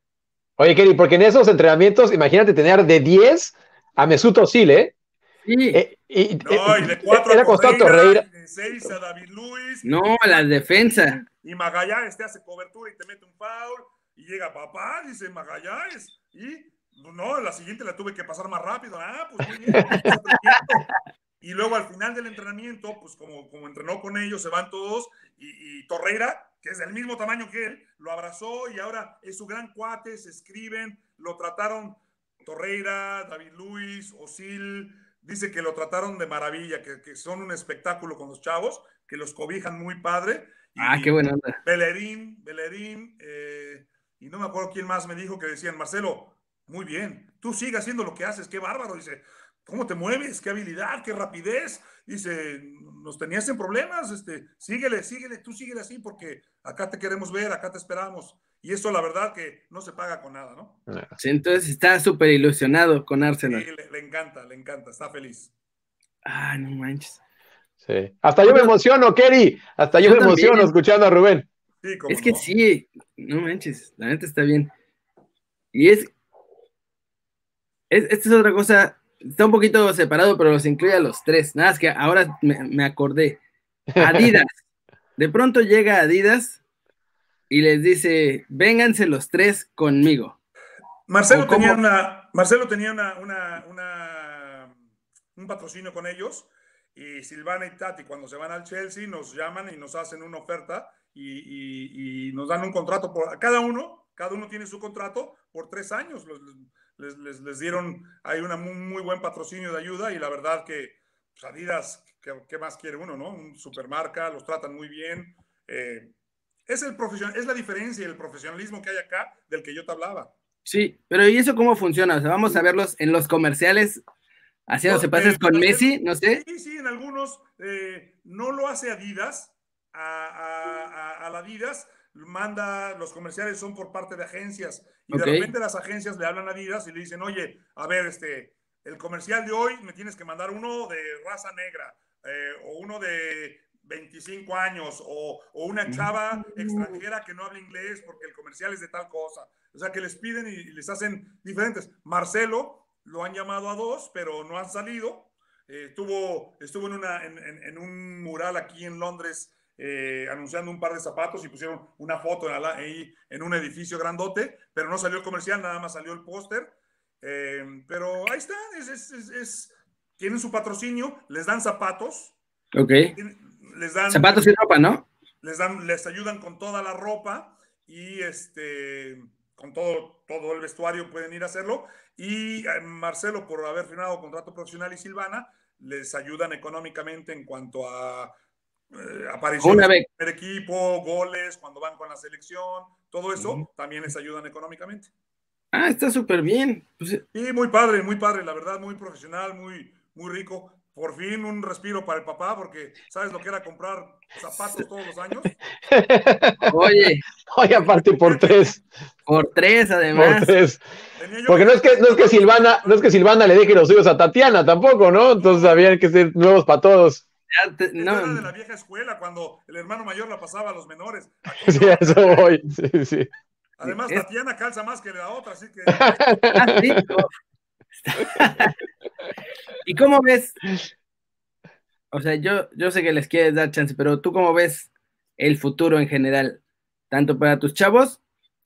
Oye, Kelly, porque en esos entrenamientos, imagínate tener de 10 a Mesut Özil, ¿eh? Sí. Eh, y, no, y de cuatro era Torreira, de seis a David Luis. No, la defensa. Y Magallanes te hace cobertura y te mete un foul. Y llega papá, dice Magallanes. Y no, la siguiente la tuve que pasar más rápido. Ah, pues muy bien. y luego al final del entrenamiento, pues como, como entrenó con ellos, se van todos. Y, y Torreira, que es del mismo tamaño que él, lo abrazó y ahora es su gran cuate, se escriben, lo trataron Torreira, David Luis, Osil, dice que lo trataron de maravilla, que, son un espectáculo con los chavos, que los cobijan muy padre. ah, qué buena onda. Belerín, Belerín, eh, y no me acuerdo quién más me dijo que decían, Marcelo, muy bien, tú sigue haciendo lo que haces, qué bárbaro, dice, ¿cómo te mueves? ¿Qué habilidad? ¿Qué rapidez? Dice, nos tenías en problemas, este, síguele, síguele, tú síguele así porque acá te queremos ver, acá te esperamos. Y eso la verdad que no se paga con nada, ¿no? Sí, entonces está súper ilusionado con Arsenal. Sí, le, encanta, le encanta, está feliz. Ah, no manches. Sí. Hasta yo me emociono, Kerry. Hasta yo, me emociono escuchando a Rubén. Sí, es que sí, no manches, la neta está bien. Y es, es, esta es otra cosa, está un poquito separado, pero los incluye a los tres. Nada, es que ahora me, me acordé. Adidas. De pronto llega Adidas y les dice, vénganse los tres conmigo. Marcelo tenía, una, Marcelo tenía una, una, un patrocinio con ellos y Silvana y Tati cuando se van al Chelsea nos llaman y nos hacen una oferta y, y, nos dan un contrato por cada uno, cada uno tiene su contrato por tres años. Les, les, les dieron ahí un muy, muy, buen patrocinio de ayuda y la verdad que pues, Adidas, ¿qué, más quiere uno, no? Un supermarca, los tratan muy bien. Eh, es, el profesional, es la diferencia, el profesionalismo que hay acá del que yo te hablaba. Sí, pero ¿y eso cómo funciona? O sea, vamos a verlos en los comerciales haciéndose pases con Messi, no sé. Sí, sí, en algunos eh, no lo hace Adidas, a, a, Adidas manda, los comerciales son por parte de agencias y de repente las agencias le hablan a Adidas y le dicen, oye, a ver, este, el comercial de hoy me tienes que mandar uno de raza negra eh, o uno de 25 años o, una chava extranjera que no habla inglés porque el comercial es de tal cosa. O sea, que les piden y, les hacen diferentes. Marcelo lo han llamado a dos, pero no han salido. Eh, estuvo, estuvo en, una, en, un mural aquí en Londres eh, anunciando un par de zapatos y pusieron una foto en, ahí en un edificio grandote, pero no salió el comercial, nada más salió el póster. Eh, pero ahí está, es, tienen su patrocinio, les dan zapatos. Ok. Les dan, zapatos y ropa, ¿no? Les, dan, les ayudan con toda la ropa y este, con todo, todo el vestuario pueden ir a hacerlo. Y eh, Marcelo, por haber firmado contrato profesional y Silvana, les ayudan económicamente en cuanto a eh, apariciones en el equipo, goles, cuando van con la selección, todo eso también les ayudan económicamente. Ah, está súper bien. Pues, sí, muy padre, muy padre, la verdad, muy profesional, muy, muy rico. Por fin un respiro para el papá, porque ¿sabes lo que era comprar zapatos todos los años? Oye. Oye, aparte por tres. Por tres, además. Por tres. Porque no es que, no es que Silvana, no es que Silvana le deje los suyos a Tatiana tampoco, ¿no? Entonces habían que ser nuevos para todos. no. Era de la vieja escuela cuando el hermano mayor la pasaba a los menores. sí, eso voy. Sí, sí. Además, Tatiana calza más que la otra, así que. Ah, ¿Y cómo ves? O sea, yo, yo sé que les quieres dar chance, pero tú cómo ves el futuro en general, tanto para tus chavos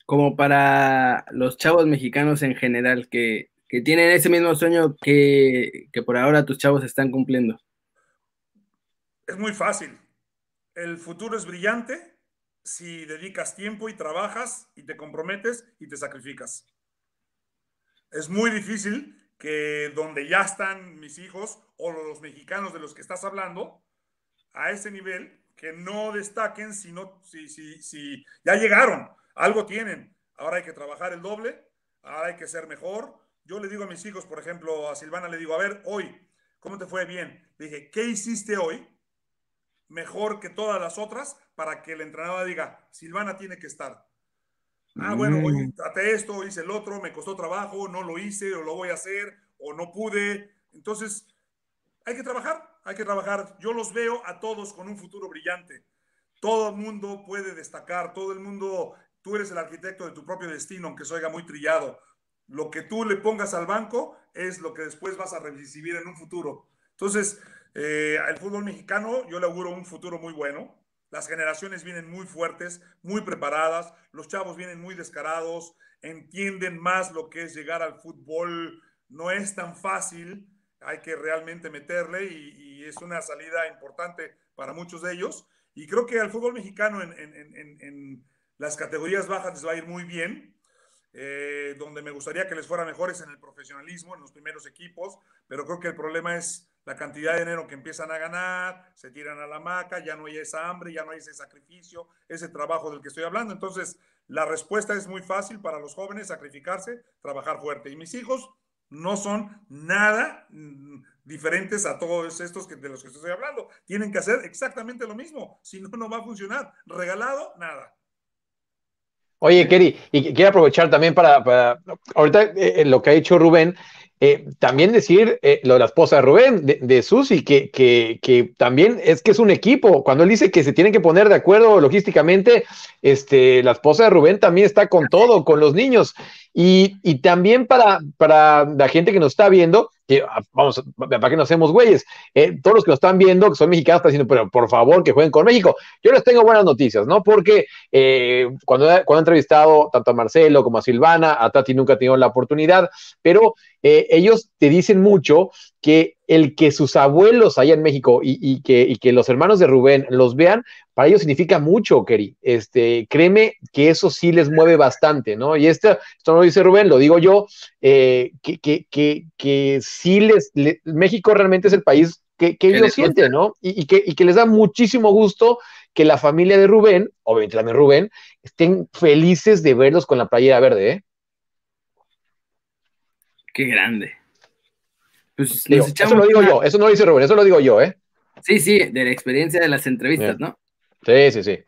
como para los chavos mexicanos en general que, que tienen ese mismo sueño que, que por ahora tus chavos están cumpliendo? Es muy fácil. El futuro es brillante si dedicas tiempo y trabajas y te comprometes y te sacrificas. Es muy difícil que donde ya están mis hijos o los mexicanos de los que estás hablando, a ese nivel, que no destaquen si, si, si, si ya llegaron, algo tienen. Ahora hay que trabajar el doble, ahora hay que ser mejor. Yo le digo a mis hijos, por ejemplo, a Silvana le digo, a ver, hoy, ¿cómo te fue bien? Le dije, ¿qué hiciste hoy? mejor que todas las otras para que el entrenador diga, Silvana tiene que estar. Ah, bueno, hoy mm. traté esto, hice el otro, me costó trabajo, no lo hice, o lo voy a hacer, o no pude. Entonces, hay que trabajar, hay que trabajar. Yo los veo a todos con un futuro brillante. Todo el mundo puede destacar, todo el mundo, tú eres el arquitecto de tu propio destino, aunque se oiga muy trillado. Lo que tú le pongas al banco es lo que después vas a recibir en un futuro. Entonces, eh, el fútbol mexicano, yo le auguro un futuro muy bueno. Las generaciones vienen muy fuertes, muy preparadas, los chavos vienen muy descarados, entienden más lo que es llegar al fútbol. No es tan fácil, hay que realmente meterle y, es una salida importante para muchos de ellos. Y creo que al fútbol mexicano en, en las categorías bajas les va a ir muy bien. Eh, donde me gustaría que les fuera mejores en el profesionalismo, en los primeros equipos, pero creo que el problema es la cantidad de dinero que empiezan a ganar, se tiran a la maca, ya no hay esa hambre, ya no hay ese sacrificio, ese trabajo del que estoy hablando. Entonces, la respuesta es muy fácil para los jóvenes, sacrificarse, trabajar fuerte. Y mis hijos no son nada mm, diferentes a todos estos que, de los que estoy hablando. Tienen que hacer exactamente lo mismo, si no, no va a funcionar. Regalado, nada. Oye, Keri, y quiero aprovechar también para, ahorita eh, lo que ha dicho Rubén, eh, también decir eh, lo de la esposa de Rubén, de, de Susi, que, que, que, también es que es un equipo. Cuando él dice que se tienen que poner de acuerdo logísticamente, este, la esposa de Rubén también está con todo, con los niños. Y, y también para, para la gente que nos está viendo, que ah, vamos, para que no hacemos güeyes, eh, todos los que nos están viendo, que son mexicanos, están diciendo, pero por favor que jueguen con México. Yo les tengo buenas noticias, ¿no? Porque eh, cuando, cuando he entrevistado tanto a Marcelo como a Silvana, a Tati nunca ha tenido la oportunidad, pero eh, ellos te dicen mucho que el que sus abuelos allá en México y, que, y, que, los hermanos de Rubén los vean, para ellos significa mucho, Keri. Este, créeme que eso sí les mueve bastante, ¿no? Y esto, esto no lo dice Rubén, lo digo yo, eh, que, que, que, que, sí les, México realmente es el país que, ellos sienten, ¿no? Y, que, y que les da muchísimo gusto que la familia de Rubén, obviamente también Rubén, estén felices de verlos con la playera verde, ¿eh? Qué grande. Pues eso lo digo yo, eso no lo dice Rubén, eso lo digo yo, ¿eh? Sí, sí, de la experiencia de las entrevistas, ¿no? Sí, sí, sí.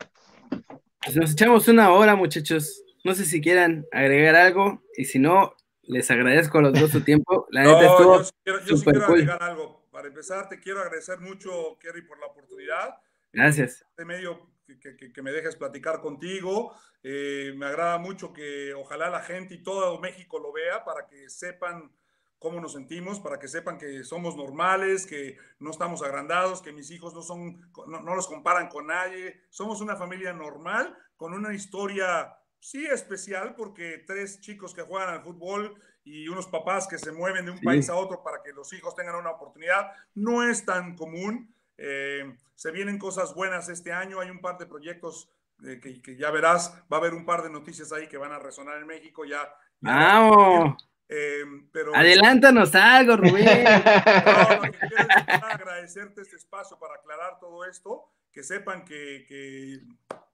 Pues nos echamos una hora, muchachos. No sé si quieran agregar algo, y si no, les agradezco a los dos su tiempo. La neta estuvo yo, quiero, yo sí quiero agregar algo. Para empezar, te quiero agradecer mucho, Kerry, por la oportunidad. Gracias. Este medio que, que, que me dejes platicar contigo. Eh, me agrada mucho que ojalá la gente y todo México lo vea para que sepan cómo nos sentimos, para que sepan que somos normales, que no estamos agrandados, que mis hijos no son, no, no los comparan con nadie. Somos una familia normal, con una historia sí especial, porque tres chicos que juegan al fútbol y unos papás que se mueven de un país a otro para que los hijos tengan una oportunidad, no es tan común. Eh, se vienen cosas buenas este año, hay un par de proyectos eh, que, ya verás, va a haber un par de noticias ahí que van a resonar en México ya. ¡Vamos! Eh, pero, Adelántanos algo, Rubén. No, que quiero agradecerte este espacio para aclarar todo esto, que sepan que, que,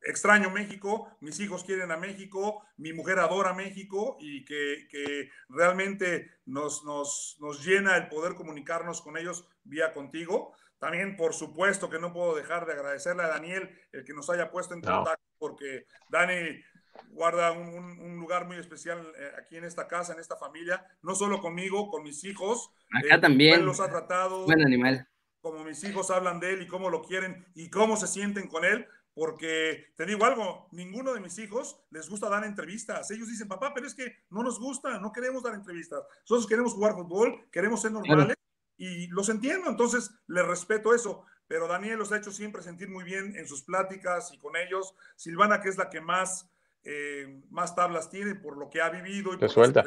extraño México, mis hijos quieren a México, mi mujer adora México y que, que realmente nos, nos, nos llena el poder comunicarnos con ellos vía contigo. También, por supuesto, que no puedo dejar de agradecerle a Daniel el que nos haya puesto en contacto, porque Dani guarda un, lugar muy especial eh, aquí en esta casa, en esta familia, no solo conmigo, con mis hijos. Acá también. Él los ha tratado. Buen animal. Como mis hijos hablan de él y cómo lo quieren y cómo se sienten con él, porque te digo algo, ninguno de mis hijos les gusta dar entrevistas. Ellos dicen, papá, pero es que no nos gusta, no queremos dar entrevistas. Nosotros queremos jugar fútbol, queremos ser normales y los entiendo, entonces les respeto eso. Pero Daniel los ha hecho siempre sentir muy bien en sus pláticas y con ellos. Silvana, que es la que más, eh, más tablas tiene por lo que ha vivido y por, suelta.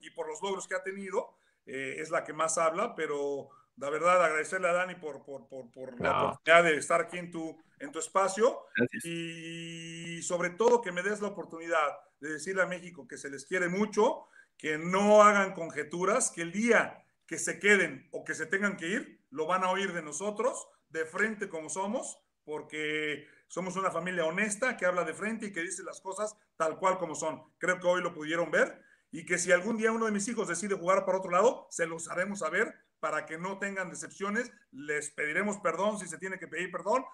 y por los logros que ha tenido, eh, es la que más habla. Pero la verdad, agradecerle a Dani por, por, por, la oportunidad de estar aquí en tu, en tu espacio y sobre todo que me des la oportunidad de decirle a México que se les quiere mucho, que no hagan conjeturas, que el día que se queden o que se tengan que ir, lo van a oír de nosotros, de frente como somos, porque somos una familia honesta que habla de frente y que dice las cosas tal cual como son. Creo que hoy lo pudieron ver y que si algún día uno de mis hijos decide jugar para otro lado, se los haremos saber para que no tengan decepciones. Les pediremos perdón si se tiene que pedir perdón,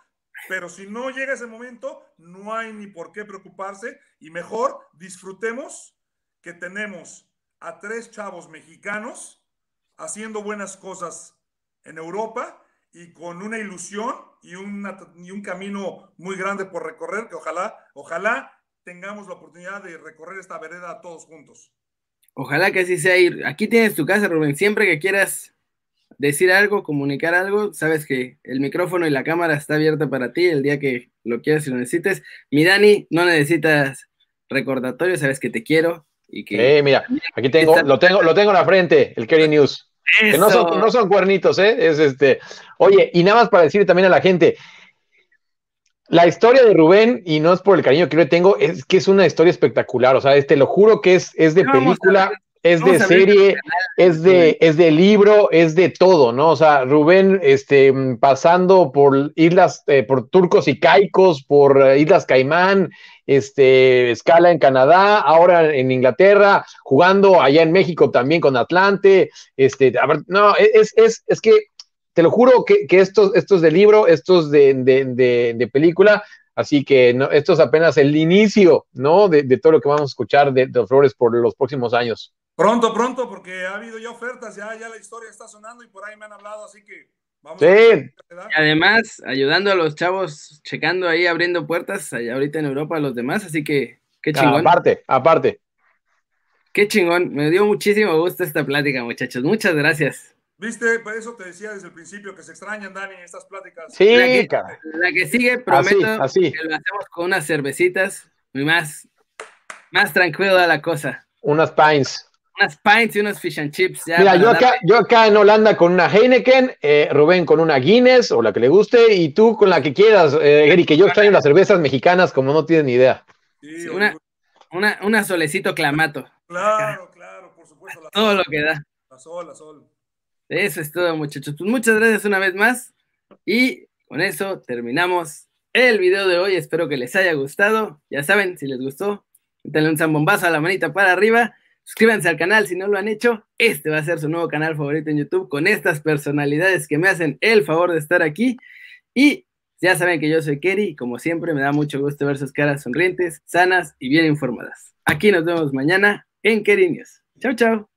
pero si no llega ese momento, no hay ni por qué preocuparse y mejor disfrutemos que tenemos a tres chavos mexicanos haciendo buenas cosas en Europa y con una ilusión y, un camino muy grande por recorrer, que ojalá, ojalá tengamos la oportunidad de recorrer esta vereda todos juntos. Ojalá que así sea. Aquí tienes tu casa, Rubén. Siempre que quieras decir algo, comunicar algo, sabes que el micrófono y la cámara está abierta para ti el día que lo quieras y lo necesites. Mi Dani, no necesitas recordatorio, sabes que te quiero, eh, mira, aquí tengo, lo tengo, lo tengo en la frente, el Kerry News. Que no son, no son cuernitos, ¿eh? Es este. Oye, y nada más para decirle también a la gente, la historia de Rubén, y no es por el cariño que yo tengo, es que es una historia espectacular. O sea, te lo juro que es, es de película, es de serie, es de, es de libro, es de todo, ¿no? O sea, Rubén, este, pasando por islas, eh, por turcos y caicos, por eh, Islas Caimán, este, escala en Canadá, ahora en Inglaterra, jugando allá en México también con Atlante, este, a ver, no, es, es, es que te lo juro que, que estos, estos de libro, estos de, de, de película, Así que no, esto es apenas el inicio, ¿no? De, todo lo que vamos a escuchar de, de Flores por los próximos años. Pronto, pronto, porque ha habido ya ofertas, ya, ya la historia está sonando y por ahí me han hablado, así que vamos. Sí. Además, ayudando a los chavos, checando ahí, abriendo puertas allá ahorita en Europa a los demás, así que qué chingón. Aparte, aparte. Qué chingón, me dio muchísimo gusto esta plática, muchachos. Muchas gracias. Viste, por eso te decía desde el principio que se extrañan, Dani, estas pláticas. Sí, la que, la que sigue, prometo así, que lo hacemos con unas cervecitas, muy más, más tranquila la cosa. Unas pines unas pints y unos fish and chips. Mira, yo acá, yo acá en Holanda con una Heineken, eh, Rubén con una Guinness o la que le guste, y tú con la que quieras, eh, Eric, que yo extraño las cervezas mexicanas como no tienes ni idea. Sí, una, una, una, solecito clamato. Claro, claro, por supuesto. todo lo que da. La sol, la sol. Eso es todo, muchachos. Pues muchas gracias una vez más. Y con eso terminamos el video de hoy. Espero que les haya gustado. Ya saben, si les gustó, denle un zambombazo a la manita para arriba Suscríbanse al canal si no lo han hecho. Este va a ser su nuevo canal favorito en YouTube con estas personalidades que me hacen el favor de estar aquí. Y ya saben que yo soy Kerry y como siempre me da mucho gusto ver sus caras sonrientes, sanas y bien informadas. Aquí nos vemos mañana en Kerry News. Chao, chao.